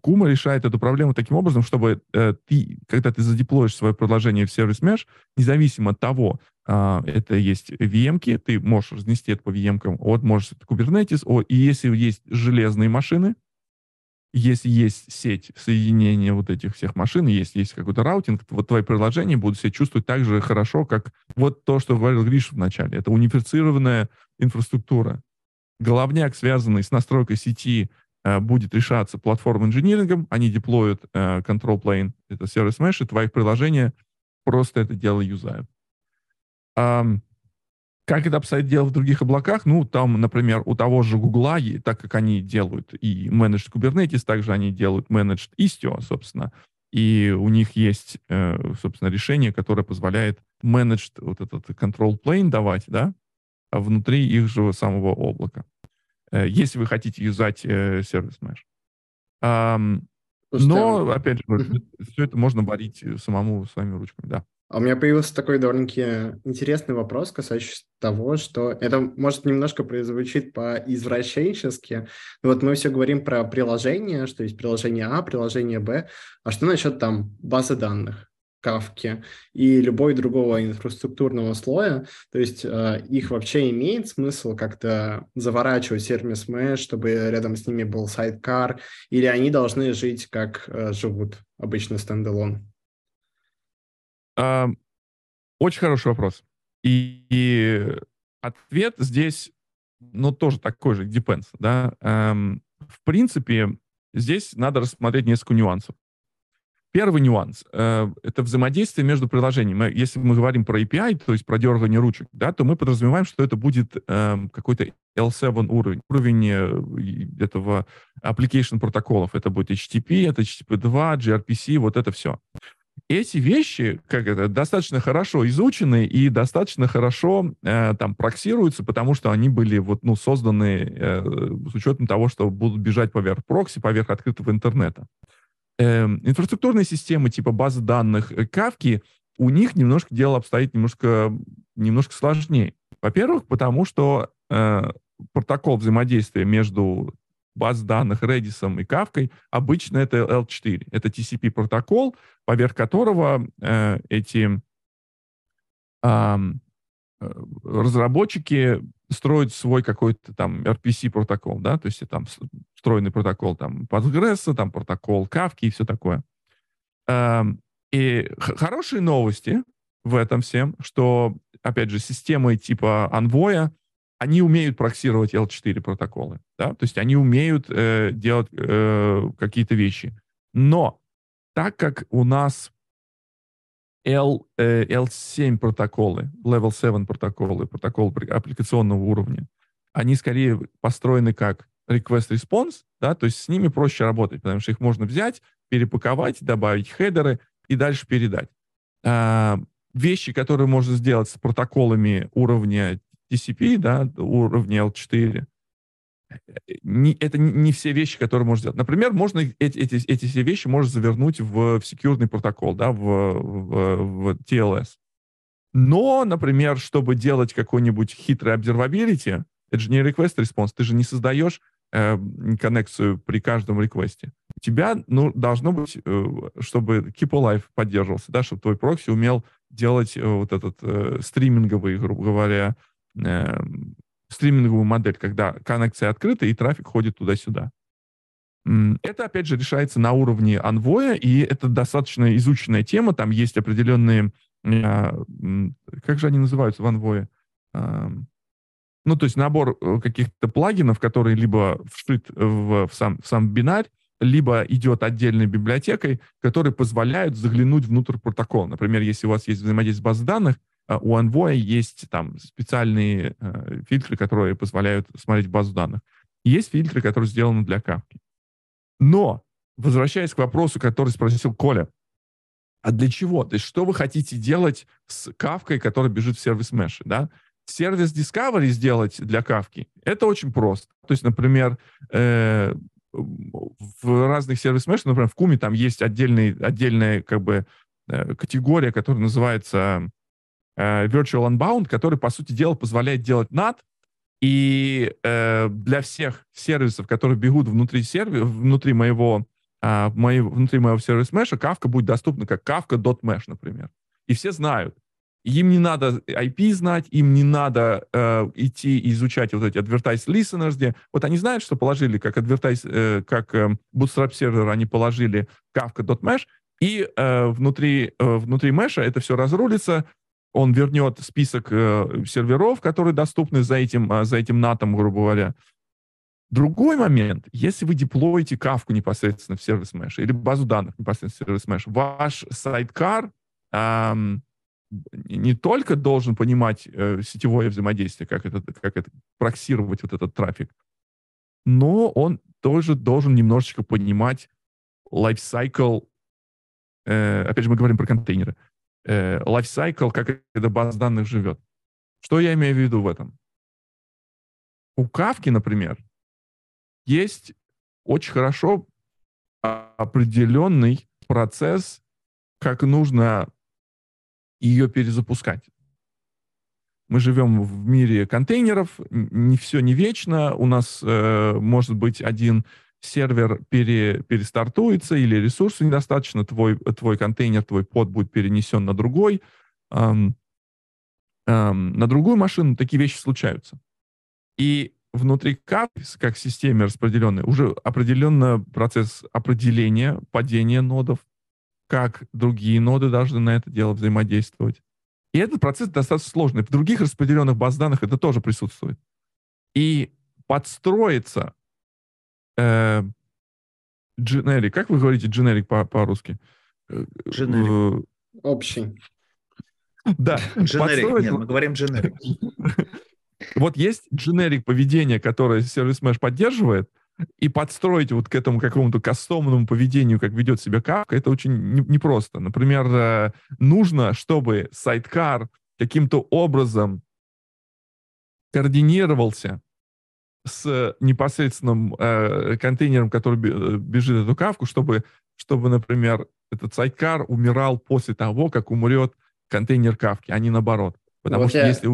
Speaker 3: Кума решает эту проблему таким образом, чтобы э, ты, когда ты задеплоишь свое приложение в сервис Mesh, независимо от того, э, это есть VM-ки, ты можешь разнести это по VM-кам, вот можешь это Kubernetes, о, и если есть железные машины, если есть сеть соединения вот этих всех машин, есть, есть какой-то раутинг, вот твои приложения будут себя чувствовать так же хорошо, как вот то, что говорил Гриша в начале. Это унифицированная инфраструктура. Головняк, связанный с настройкой сети, э, будет решаться платформ-инжинирингом, они деплоят э, control plane, это сервис mesh, и твои приложения просто это дело юзают. Как это обстоит дело в других облаках? Ну, там, например, у того же Гугла, так как они делают и Managed Kubernetes, также они делают Managed Istio, собственно, и у них есть, э, собственно, решение, которое позволяет Managed вот этот control plane давать, да, внутри их же самого облака, э, если вы хотите юзать э, сервис Mesh. Но, опять же, все это можно варить самому своими ручками, да.
Speaker 1: А у меня появился такой довольно-таки интересный вопрос, касающийся того, что это может немножко прозвучит по-извращенчески. Вот мы все говорим про приложение, что есть приложение А, приложение Б. А что насчет там базы данных? Кавки и любой другого инфраструктурного слоя. То есть э, их вообще имеет смысл как-то заворачивать сервис mesh, чтобы рядом с ними был сайдкар, или они должны жить как э, живут обычно стендалон?
Speaker 3: Очень хороший вопрос. И, и ответ здесь, ну, тоже такой же, depends, да. Эм, в принципе, здесь надо рассмотреть несколько нюансов. Первый нюанс э, — это взаимодействие между приложениями. Если мы говорим про API, то есть про дергание ручек, да, то мы подразумеваем, что это будет э, какой-то L7 уровень, уровень э, этого application протоколов. Это будет HTTP, это HTTP2, gRPC, вот это все. эти вещи, как это, достаточно хорошо изучены и достаточно хорошо э, там проксируются, потому что они были вот, ну, созданы э, с учетом того, что будут бежать поверх прокси, поверх открытого интернета. Инфраструктурные системы типа базы данных э, Кавки, у них немножко дело обстоит немножко, немножко сложнее. Во-первых, потому что э, протокол взаимодействия между баз данных Redis и Kafka, обычно это L4. Это TCP протокол, поверх которого э, эти э, разработчики строят свой какой-то там RPC протокол, да, то есть там встроенный протокол там Postgres, там протокол Kafka и все такое. Э, и хорошие новости в этом всем, что, опять же, системы типа Envoy, они умеют проксировать L4 протоколы, да, то есть они умеют э, делать э, какие-то вещи. Но так как у нас L, э, L7 протоколы, Level 7 протоколы, протокол аппликационного уровня, они скорее построены как request-response, да, то есть с ними проще работать, потому что их можно взять, перепаковать, добавить хедеры и дальше передать. А, вещи, которые можно сделать с протоколами уровня TCP, да, уровня L4, не, это не все вещи, которые можно сделать. Например, можно эти, эти, эти все вещи можно завернуть в, в секьюрный протокол, да, в, в, в TLS. Но, например, чтобы делать какой-нибудь хитрый observability, это же не request response, ты же не создаешь э, коннекцию при каждом реквесте. У тебя ну, должно быть, э, чтобы keep alive поддерживался, да, чтобы твой прокси умел делать э, вот этот э, стриминговый, грубо говоря, э, стриминговую модель, когда коннекция открыта и трафик ходит туда-сюда. Это, опять же, решается на уровне анвоя, и это достаточно изученная тема. Там есть определенные... А, как же они называются в анвое? Ну, то есть набор э, каких-то плагинов, которые либо вшит в, сам, в сам бинарь, либо идет отдельной библиотекой, которые позволяют заглянуть внутрь протокола. Например, если у вас есть взаимодействие с базой данных, у Envoy есть там специальные э, фильтры, которые позволяют смотреть базу данных. есть фильтры, которые сделаны для капки. Но, возвращаясь к вопросу, который спросил Коля, а для чего? То есть что вы хотите делать с кавкой, которая бежит в сервис Mesh, да? Сервис Discovery сделать для кавки, это очень просто. То есть, например, э, в разных сервис Mesh, например, в Куме там есть отдельный, отдельная как бы э, категория, которая называется э, Virtual Unbound, который, по сути дела, позволяет делать NAT, и э, для всех сервисов, которые бегут внутри, серви... внутри моего э, моего, внутри моего сервис меша, Kafka будет доступна как kafka.mesh, например. И все знают. Им не надо IP знать, им не надо э, идти изучать вот эти advertise listeners, где вот они знают, что положили как advertise, э, как э, bootstrap сервер, они положили kafka.mesh, и э, внутри, э, внутри меша это все разрулится, он вернет список э, серверов, которые доступны за этим, э, за этим натом, грубо говоря. Другой момент, если вы деплоите кавку непосредственно в сервис Mesh или базу данных непосредственно в сервис Mesh, ваш сайткар эм, не только должен понимать э, сетевое взаимодействие, как это, как это проксировать вот этот трафик, но он тоже должен немножечко понимать lifecycle, э, опять же, мы говорим про контейнеры, э, lifecycle, как эта база данных живет. Что я имею в виду в этом? У Кавки, например, есть очень хорошо определенный процесс, как нужно ее перезапускать. Мы живем в мире контейнеров, не все не вечно, у нас э, может быть один сервер пере, перестартуется или ресурсов недостаточно, твой, твой контейнер, твой под будет перенесен на другой, эм, эм, на другую машину, такие вещи случаются. И внутри CAPS, как системе распределенной, уже определенно процесс определения падения нодов, как другие ноды должны на это дело взаимодействовать. И этот процесс достаточно сложный. В других распределенных баз данных это тоже присутствует. И подстроиться э, generic, как вы говорите generic по- по-русски?
Speaker 1: Generic. Э, Общий.
Speaker 3: Да.
Speaker 2: Generic, нет, мы говорим generic.
Speaker 3: Вот есть generic поведение, которое сервис Mesh поддерживает, и подстроить вот к этому какому-то кастомному поведению, как ведет себя Kafka, это очень непросто. Например, э, нужно, чтобы сайткар каким-то образом координировался с непосредственным э, контейнером, который э, бежит эту кавку, чтобы, чтобы, например, этот сайткар умирал после того, как умрет контейнер кавки, а не наоборот. Потому вот что я... если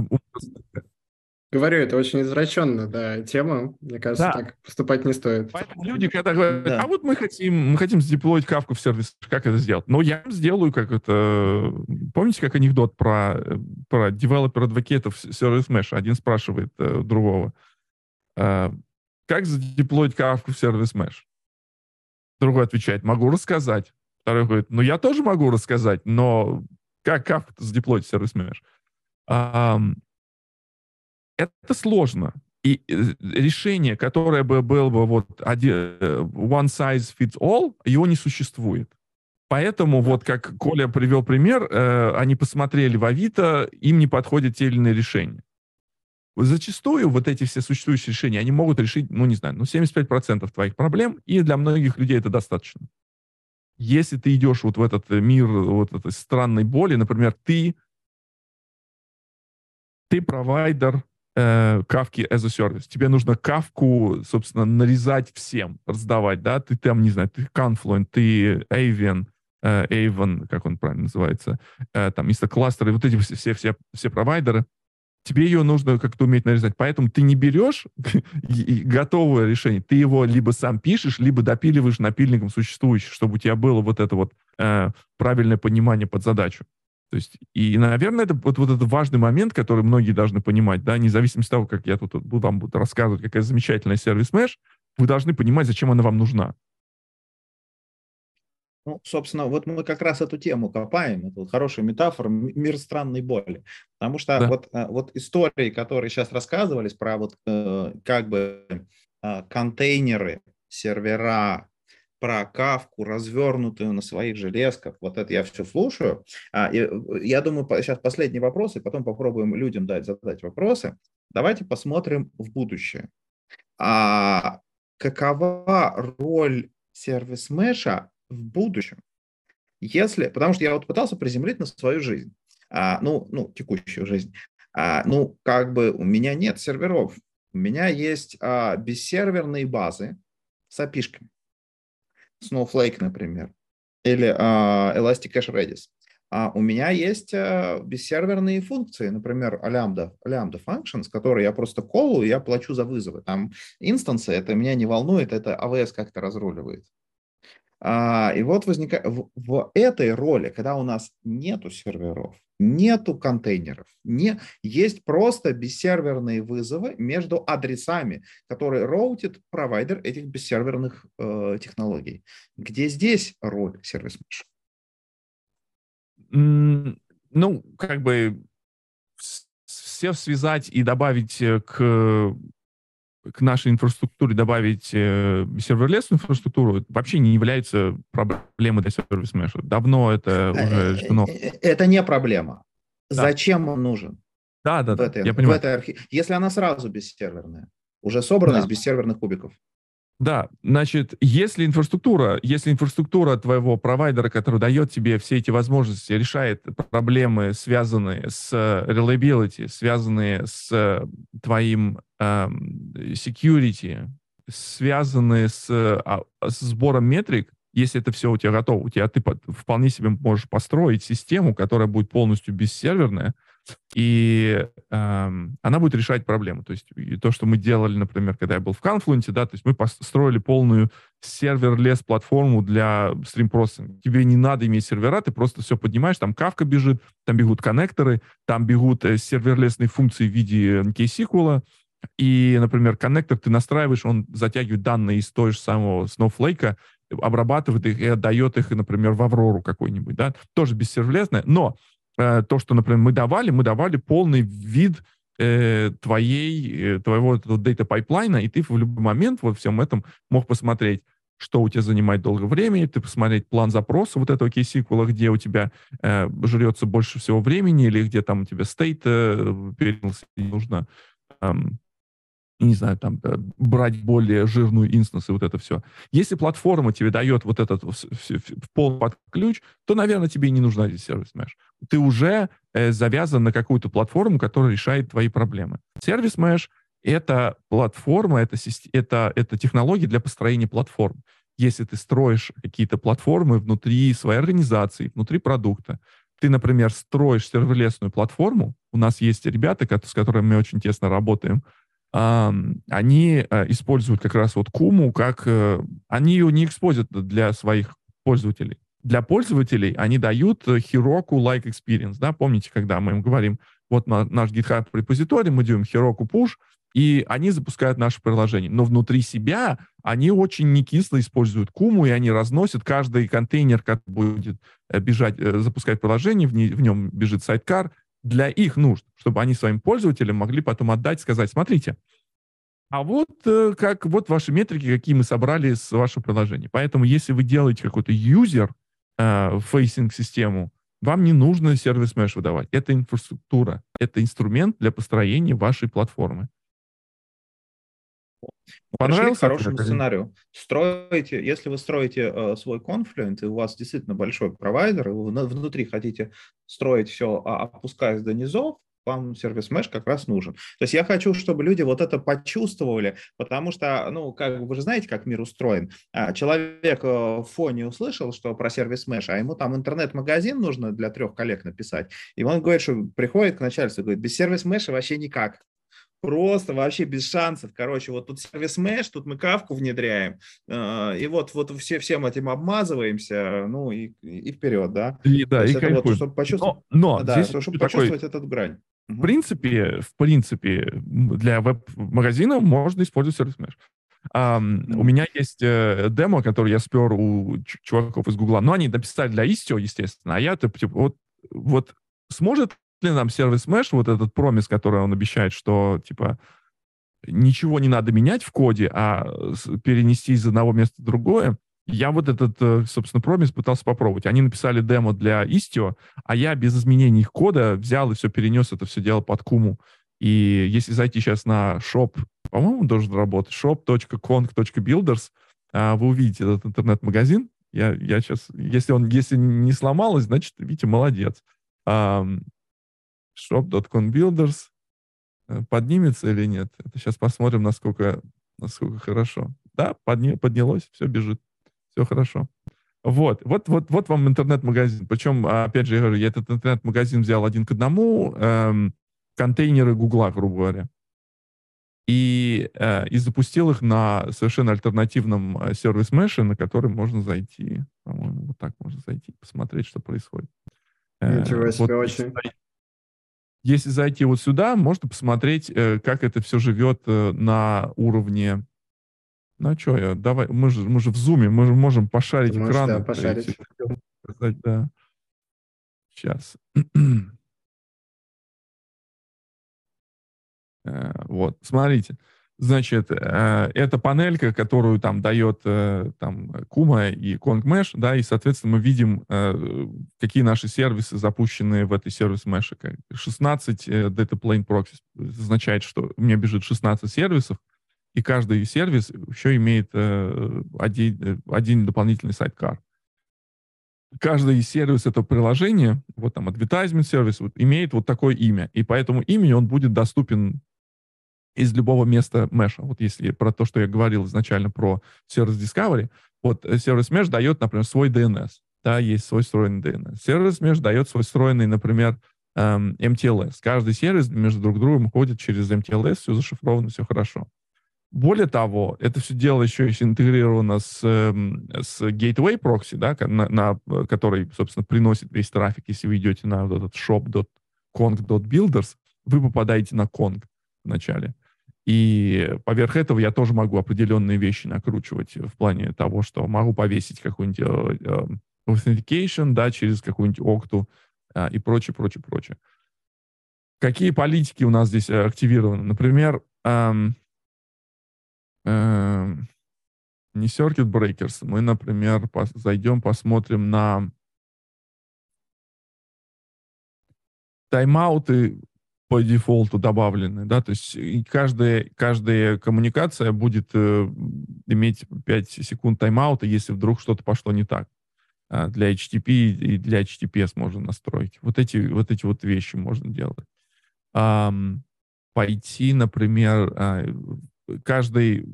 Speaker 1: Говорю, это очень извращенная да, тема. Мне кажется, да. так поступать не стоит.
Speaker 3: Поэтому люди, когда говорят, да. а вот мы хотим, мы хотим задеплоить Кафку в сервис, как это сделать? Ну, я сделаю, как это... Помните, как анекдот про, про developer-адвокатов service Mesh? Один спрашивает э, другого, э, как задеплоить Кафку в service Mesh? Другой отвечает, могу рассказать. Второй говорит, ну, я тоже могу рассказать, но как кавку задеплоить в сервис Mesh? это сложно. И э, решение, которое бы было бы вот э, one size fits all, его не существует. Поэтому вот как Коля привел пример, э, они посмотрели в Авито, им не подходят те или иные решения. Зачастую вот эти все существующие решения, они могут решить, ну не знаю, ну 75% твоих проблем, и для многих людей это достаточно. Если ты идешь вот в этот мир вот этой странной боли, например, ты ты провайдер э, кавки as a service. Тебе нужно кавку, собственно, нарезать всем, раздавать, да? Ты там, не знаю, ты Confluent, ты Avian, э, Avon, как он правильно называется, э, там, Mr. Cluster, и вот эти все, все, все провайдеры, тебе ее нужно как-то уметь нарезать. Поэтому ты не берешь готовое решение, ты его либо сам пишешь, либо допиливаешь напильником существующий, чтобы у тебя было вот это вот э, правильное понимание под задачу. То есть, и, наверное, это вот, вот этот важный момент, который многие должны понимать, да, независимо от того, как я тут буду вам буду рассказывать, какая замечательная сервис Mesh, вы должны понимать, зачем она вам нужна.
Speaker 2: Ну, собственно, вот мы как раз эту тему копаем. Это вот хорошая метафора мир странной боли. Потому что да. вот, э, вот истории, которые сейчас рассказывались про вот э, как бы э, контейнеры, сервера, про кавку, развернутую на своих железках. Вот это я все слушаю. А, и, я думаю, сейчас последний вопрос, и потом попробуем людям дать задать вопросы. Давайте посмотрим в будущее. А какова роль сервис меша в будущем? Если, потому что я вот пытался приземлить на свою жизнь, а, ну, ну, текущую жизнь. А, ну, как бы у меня нет серверов, у меня есть а, бессерверные базы с опишками. Snowflake, например, или uh, Elasticsearch Redis. А у меня есть uh, бессерверные функции, например, Lambda, Lambda Functions, которые я просто колу, и я плачу за вызовы. Там инстансы, это меня не волнует, это AWS как-то разруливает. А, и вот возникает в, в этой роли, когда у нас нету серверов, нету контейнеров, не, есть просто бессерверные вызовы между адресами, которые роутит провайдер этих бессерверных э, технологий. Где здесь роль сервис mesh?
Speaker 3: Ну, как бы все связать и добавить э, к к нашей инфраструктуре добавить э, серверлесную инфраструктуру вообще не является проблемой для сервис меша. Давно это э, уже решено.
Speaker 2: Э, это не проблема. Да. Зачем он нужен?
Speaker 3: Да, да, в да. Этой, я понимаю. В этой
Speaker 2: архи... Если она сразу бессерверная, уже собрана да. из бессерверных кубиков.
Speaker 3: Да, значит, если инфраструктура, если инфраструктура твоего провайдера, который дает тебе все эти возможности, решает проблемы, связанные с reliability, связанные с твоим security, связанные с, а, с сбором метрик, если это все у тебя готово, у тебя ты вполне себе можешь построить систему, которая будет полностью бессерверная, и эм, она будет решать проблему. То есть и то, что мы делали, например, когда я был в Confluent, да, то есть мы построили полную сервер-лес платформу для стрим-процессинга. Тебе не надо иметь сервера, ты просто все поднимаешь, там кавка бежит, там бегут коннекторы, там бегут э, серверлесные функции в виде KSQL, и, например, коннектор ты настраиваешь, он затягивает данные из той же самого Snowflake, обрабатывает их и отдает их, например, в Аврору какой-нибудь, да, тоже serverless ное, но Э, то, что, например, мы давали, мы давали полный вид э, твоей, э, твоего data pipeline а, и ты в любой момент во всем этом мог посмотреть, что у тебя занимает долго времени, ты посмотреть план запроса вот этого KSQL, где у тебя э, жрется больше всего времени, или где там у тебя state э, нужно, эм, не знаю, там, брать более жирную инстанс и вот это все. Если платформа тебе дает вот этот пол под ключ, то, наверное, тебе не нужна здесь сервис mesh. Ты уже э, завязан на какую-то платформу, которая решает твои проблемы. Сервис mesh — это платформа, это, это, это технология для построения платформ. Если ты строишь какие-то платформы внутри своей организации, внутри продукта, ты, например, строишь серверлесную платформу, у нас есть ребята, с которыми мы очень тесно работаем, они э, используют как раз вот Куму, как э, они ее не экспозят для своих пользователей. Для пользователей они дают Heroku like experience, да, помните, когда мы им говорим, вот наш GitHub репозиторий, мы делаем Heroku push, и они запускают наше приложение. Но внутри себя они очень не кисло используют Куму, и они разносят каждый контейнер, который будет э, бежать, запускать приложение, в, не, в нем бежит sidecar, для их нужд, чтобы они своим пользователям могли потом отдать, сказать, смотрите, а вот э, как вот ваши метрики, какие мы собрали с вашего приложения. Поэтому если вы делаете какой-то user э, facing систему, вам не нужно service mesh выдавать. Это инфраструктура, это инструмент для построения вашей платформы.
Speaker 2: Понравился к хорошему сценарию. Строите, если вы строите э, свой Confluent, и у вас действительно большой провайдер, и вы внутри хотите строить все, а, опускаясь до низов, вам сервис mesh как раз нужен. То есть я хочу, чтобы люди вот это почувствовали, потому что, ну, как вы же знаете, как мир устроен. А, человек э, в фоне услышал, что про сервис mesh, а ему там интернет-магазин нужно для трех коллег написать, и он говорит, что приходит к начальству и говорит, без сервис mesh вообще никак. Просто вообще без шансов. Короче, вот тут сервис mesh, тут мы кавку внедряем, э, и вот, вот все, всем этим обмазываемся, ну и, и вперед, да?
Speaker 3: И, да, и вот,
Speaker 2: чтобы почувствовать,
Speaker 3: но, но
Speaker 2: да, здесь чтобы почувствовать такой... этот грань.
Speaker 3: В принципе, в принципе, для веб-магазина можно использовать сервис mesh. Um, mm-hmm. У меня есть э, демо, который я спер у чуваков из Гугла. Но они написали для Istio, естественно. А я, типа, вот, вот сможет ли нам сервис mesh, вот этот промис, который он обещает, что, типа, ничего не надо менять в коде, а перенести из одного места в другое, я вот этот, э, собственно, промис пытался попробовать. Они написали демо для Istio, а я без изменений их кода взял и все перенес это все дело под Куму. И если зайти сейчас на shop, по-моему, должен работать, shop.kong.builders, а, вы увидите этот интернет-магазин. Я, я сейчас, если он если не сломалось, значит, видите, молодец. Um, shop.conbuilders э, поднимется или нет? Это сейчас посмотрим, насколько, насколько хорошо. Да, подня, поднялось, все бежит все хорошо. Вот, вот, вот, вот вам интернет-магазин. Причем, опять же, я говорю, я этот интернет-магазин взял один к одному, эм, контейнеры Гугла, грубо говоря. И, э, и запустил их на совершенно альтернативном э, сервис меше, на который можно зайти. По-моему, вот так можно зайти, посмотреть, что происходит.
Speaker 1: Э, Ничего себе, вот, очень.
Speaker 3: Если, зайти вот сюда, можно посмотреть, э, как это все живет э, на уровне ну, а что я, давай, мы же, мы же в зуме, мы же можем пошарить Ты экран. Да,
Speaker 1: пошарить.
Speaker 3: Сказать, да. Сейчас. Э, вот, смотрите. Значит, э, это панелька, которую там дает э, там Kuma и KongMesh, да, и, соответственно, мы видим, какие наши сервисы запущены в этой сервис Mesh. 16 Data Plane Proxy означает, что у меня бежит 16 сервисов, и каждый сервис еще имеет э, один, э, один дополнительный сайткар. Каждый сервис этого приложения, вот там advertisement сервис, вот, имеет вот такое имя. И по этому имени он будет доступен из любого места меша. Вот если про то, что я говорил изначально про сервис Discovery, вот э, сервис Mesh дает, например, свой DNS. Да, есть свой встроенный DNS. Сервис Mesh дает свой встроенный, например, эм, MTLS. Каждый сервис между друг другом ходит через MTLS, все зашифровано, все хорошо. Более того, это все дело еще и интегрировано с, эм, с Gateway Proxy, да, на, на, который, собственно, приносит весь трафик. Если вы идете на вот этот shop.kong.builders, вы попадаете на Kong вначале. И поверх этого я тоже могу определенные вещи накручивать в плане того, что могу повесить какой-нибудь э, authentication, да, через какую-нибудь окту э, и прочее, прочее, прочее. Какие политики у нас здесь активированы? Например, эм, э, не Circuit Breakers. Мы, например, пос, зайдем, посмотрим на тайм-ауты по дефолту добавлены, да, то есть каждая, каждая коммуникация будет э, иметь 5 секунд тайм-аута, если вдруг что-то пошло не так. А для HTTP и для HTTPS можно настроить. Вот эти вот, эти вот вещи можно делать. А, пойти, например, а, каждый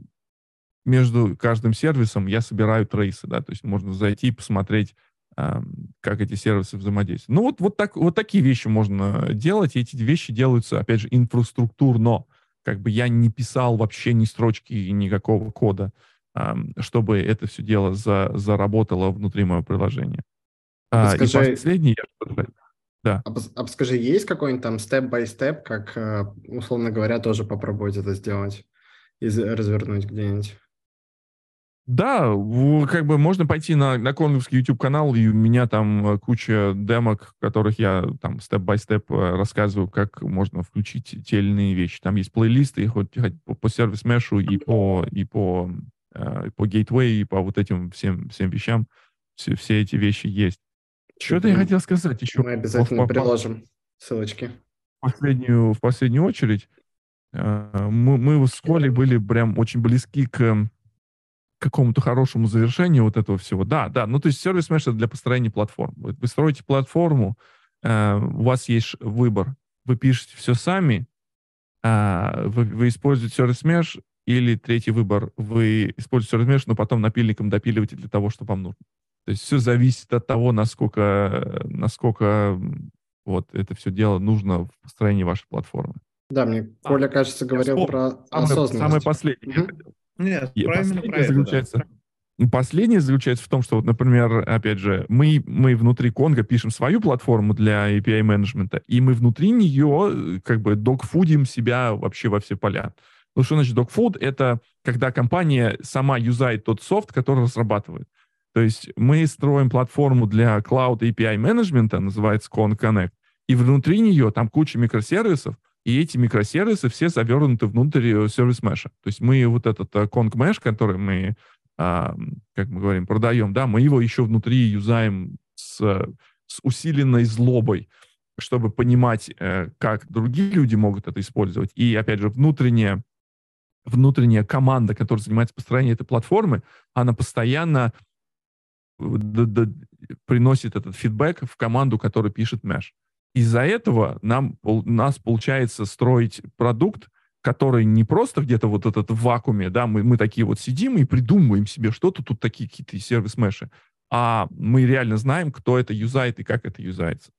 Speaker 3: между каждым сервисом я собираю трейсы, да, то есть можно зайти и посмотреть, как эти сервисы взаимодействуют. Ну вот, вот, так, вот такие вещи можно делать, и эти вещи делаются, опять же, инфраструктурно. Как бы я не писал вообще ни строчки, никакого кода, чтобы это все дело за, заработало внутри моего приложения.
Speaker 1: Скажи, и последний, да. А скажи, есть какой-нибудь там степ-бай-степ, как, э, условно говоря, тоже попробовать это сделать и развернуть где-нибудь?
Speaker 3: Да, как бы можно пойти на, на конговский YouTube-канал, и у меня там э, куча демок, в которых я там степ-бай-степ э, рассказываю, как можно включить те или иные вещи. Там есть плейлисты хоть, хоть по, по сервис-мешу и по, и по, э, по гейтвей, и по вот этим всем, всем вещам. Все, все эти вещи есть. Что-то я хотел сказать еще.
Speaker 1: Мы обязательно приложим ссылочки.
Speaker 3: В последнюю, в последнюю очередь, э, мы, мы с Колей были прям очень близки к какому-то хорошему завершению вот этого всего. Да, да, ну то есть сервис mesh это для построения платформ. Вы, строите платформу, э, у вас есть выбор. Вы пишете все сами, э, вы, вы используете сервис mesh, или третий выбор, вы используете сервис mesh, но потом напильником допиливаете для того, что вам нужно. То есть все зависит от того, насколько, насколько вот это все дело нужно в построении вашей платформы.
Speaker 1: Да, мне а, Коля, кажется, говорил про самое, осознанность.
Speaker 3: Самое последнее. Mm-hmm.
Speaker 2: Нет, и правильно про это,
Speaker 3: заключается, да. Последнее заключается в том, что, вот, например, опять же, мы, мы внутри Конга пишем свою платформу для API менеджмента, и мы внутри нее как бы докфудим себя вообще во все поля. Ну, что значит dogfood? Это когда компания сама юзает тот софт, который разрабатывает. То есть мы строим платформу для Cloud API менеджмента, называется Con Connect, и внутри нее там куча микросервисов, и эти микросервисы все завернуты внутрь э, сервис меша. То есть мы вот этот э, Kong Mesh, который мы, а, как мы говорим, продаем, да, мы его еще внутри юзаем с, с усиленной злобой, чтобы понимать, э, как другие люди могут это использовать. И, опять же, внутренняя, внутренняя команда, которая занимается построением этой платформы, она постоянно приносит этот фидбэк в команду, которая пишет Mesh. Из-за этого нам, у нас получается строить продукт, который не просто где-то вот этот в вакууме, да, мы, мы такие вот сидим и придумываем себе что-то, тут такие какие-то сервис-меши, а мы реально знаем, кто это юзает и как это юзается.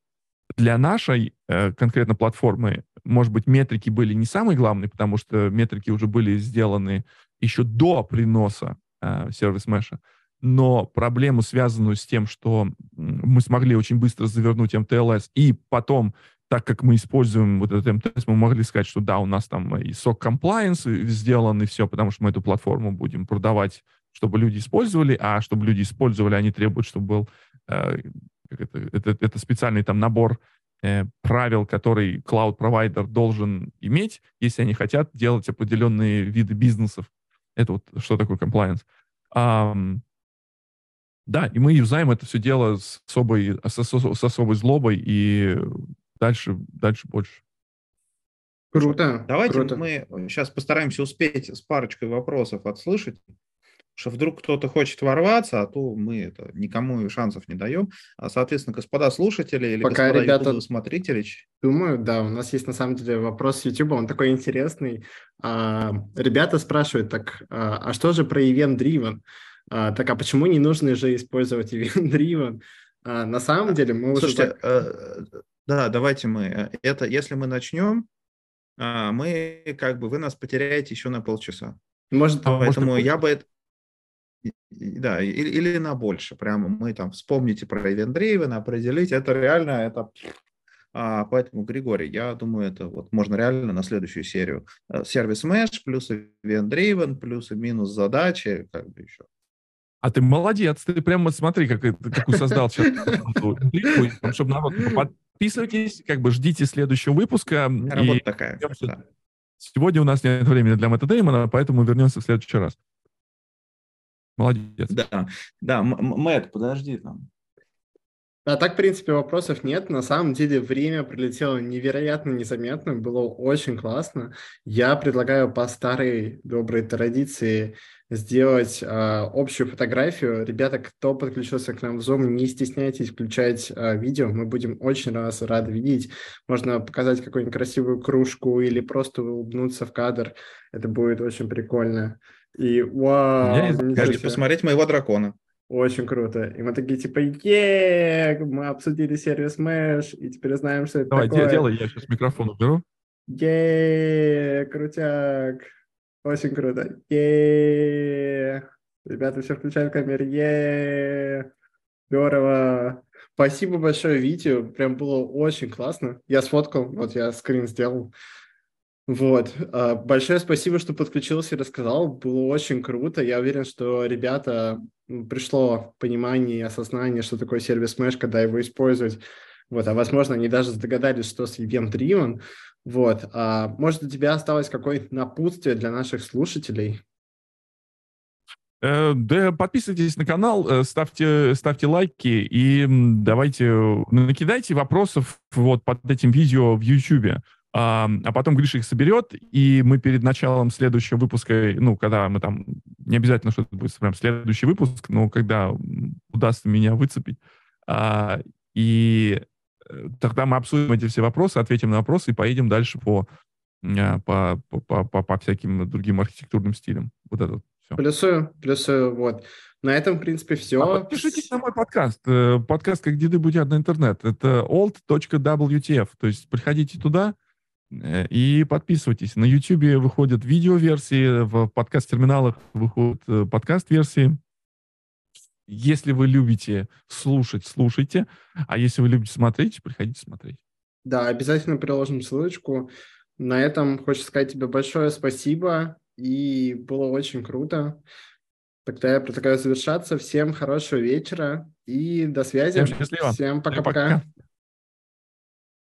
Speaker 3: Для нашей э, конкретно платформы, может быть, метрики были не самые главные, потому что метрики уже были сделаны еще до приноса э, сервис-меша, но проблему, связанную с тем, что мы смогли очень быстро завернуть МТЛС, и потом, так как мы используем вот этот МТЛС, мы могли сказать, что да, у нас там и SOC compliance сделан, и все, потому что мы эту платформу будем продавать, чтобы люди использовали, а чтобы люди использовали, они требуют, чтобы был э, это, это, это специальный там набор э, правил, который cloud-провайдер должен иметь, если они хотят делать определенные виды бизнесов. Это вот что такое compliance. Um, да, и мы юзаем это все дело с особой, с, с особой злобой и дальше, дальше больше.
Speaker 1: Круто.
Speaker 2: Давайте
Speaker 1: круто.
Speaker 2: мы сейчас постараемся успеть с парочкой вопросов отслышать, что вдруг кто-то хочет ворваться, а то мы это никому шансов не даем. А, соответственно, господа слушатели или
Speaker 1: Пока господа ребята
Speaker 2: смотрители.
Speaker 1: Думаю, да, у нас есть на самом деле вопрос с YouTube, он такой интересный. А, ребята спрашивают, так, а, а что же про Event Driven? А, так, а почему не нужно же использовать event-driven? А, на самом деле мы
Speaker 2: Слушайте,
Speaker 1: уже...
Speaker 2: Э, да, давайте мы... Э, это, если мы начнем, а, мы как бы, вы нас потеряете еще на полчаса.
Speaker 1: Может,
Speaker 2: Поэтому может, я бы... Да, или, или на больше. Прямо мы там вспомните про Event Driven, определить. Это реально, это... А, поэтому, Григорий, я думаю, это вот можно реально на следующую серию. Э, сервис Mesh плюс Event Driven плюс и минус задачи, как бы еще.
Speaker 3: А ты молодец, ты прямо смотри, как, какую создал сейчас чтобы народ... Подписывайтесь, как бы ждите следующего выпуска.
Speaker 2: Работа такая. Да.
Speaker 3: Сегодня у нас нет времени для Мэтта Деймона, поэтому вернемся в следующий раз. Молодец.
Speaker 2: Да, да, Мэтт, подожди там.
Speaker 1: А так, в принципе, вопросов нет. На самом деле время прилетело невероятно незаметно, было очень классно. Я предлагаю по старой доброй традиции сделать э, общую фотографию. Ребята, кто подключился к нам в Zoom, не стесняйтесь включать э, видео, мы будем очень раз рады видеть. Можно показать какую-нибудь красивую кружку или просто улыбнуться в кадр. Это будет очень прикольно. И вау!
Speaker 2: Можете посмотреть моего дракона.
Speaker 1: Очень круто. И мы такие, типа, е мы обсудили сервис Mesh, и теперь знаем, что это
Speaker 3: Давай,
Speaker 1: такое.
Speaker 3: делай, я сейчас микрофон уберу.
Speaker 1: е крутяк. Очень круто. е Ребята все включают камеры. е Здорово. Спасибо большое, Витю. Прям было очень классно. Я сфоткал, вот я скрин сделал. Вот. А, большое спасибо, что подключился и рассказал. Было очень круто. Я уверен, что ребята пришло понимание и осознание, что такое сервис Mesh, когда его использовать. Вот, а возможно, они даже догадались, что с Event Driven. Вот. А может, у тебя осталось какое-то напутствие для наших слушателей?
Speaker 3: Э, да, подписывайтесь на канал, э, ставьте, ставьте лайки и давайте накидайте вопросов вот под этим видео в YouTube. А, а потом Гриша их соберет, и мы перед началом следующего выпуска, ну, когда мы там, не обязательно, что это будет прям следующий выпуск, но когда удастся меня выцепить, а, и э, тогда мы обсудим эти все вопросы, ответим на вопросы и поедем дальше по, а, по, по, по, по всяким другим архитектурным стилям. Вот это все.
Speaker 1: Плюсую, плюсую, вот. На этом, в принципе, все.
Speaker 3: А подпишитесь на мой подкаст. Э, подкаст «Как деды будят на интернет». Это alt.wtf. То есть приходите туда, Э, и подписывайтесь. На YouTube выходят видеоверсии, в подкаст-терминалах выходят э, подкаст-версии. Если вы любите слушать, слушайте. А если вы любите смотреть, приходите смотреть.
Speaker 1: Да, обязательно приложим ссылочку. На этом хочется сказать тебе большое спасибо. И было очень круто. Тогда я предлагаю завершаться. Всем хорошего вечера и до связи.
Speaker 3: Всем счастливо.
Speaker 1: Всем пока-пока.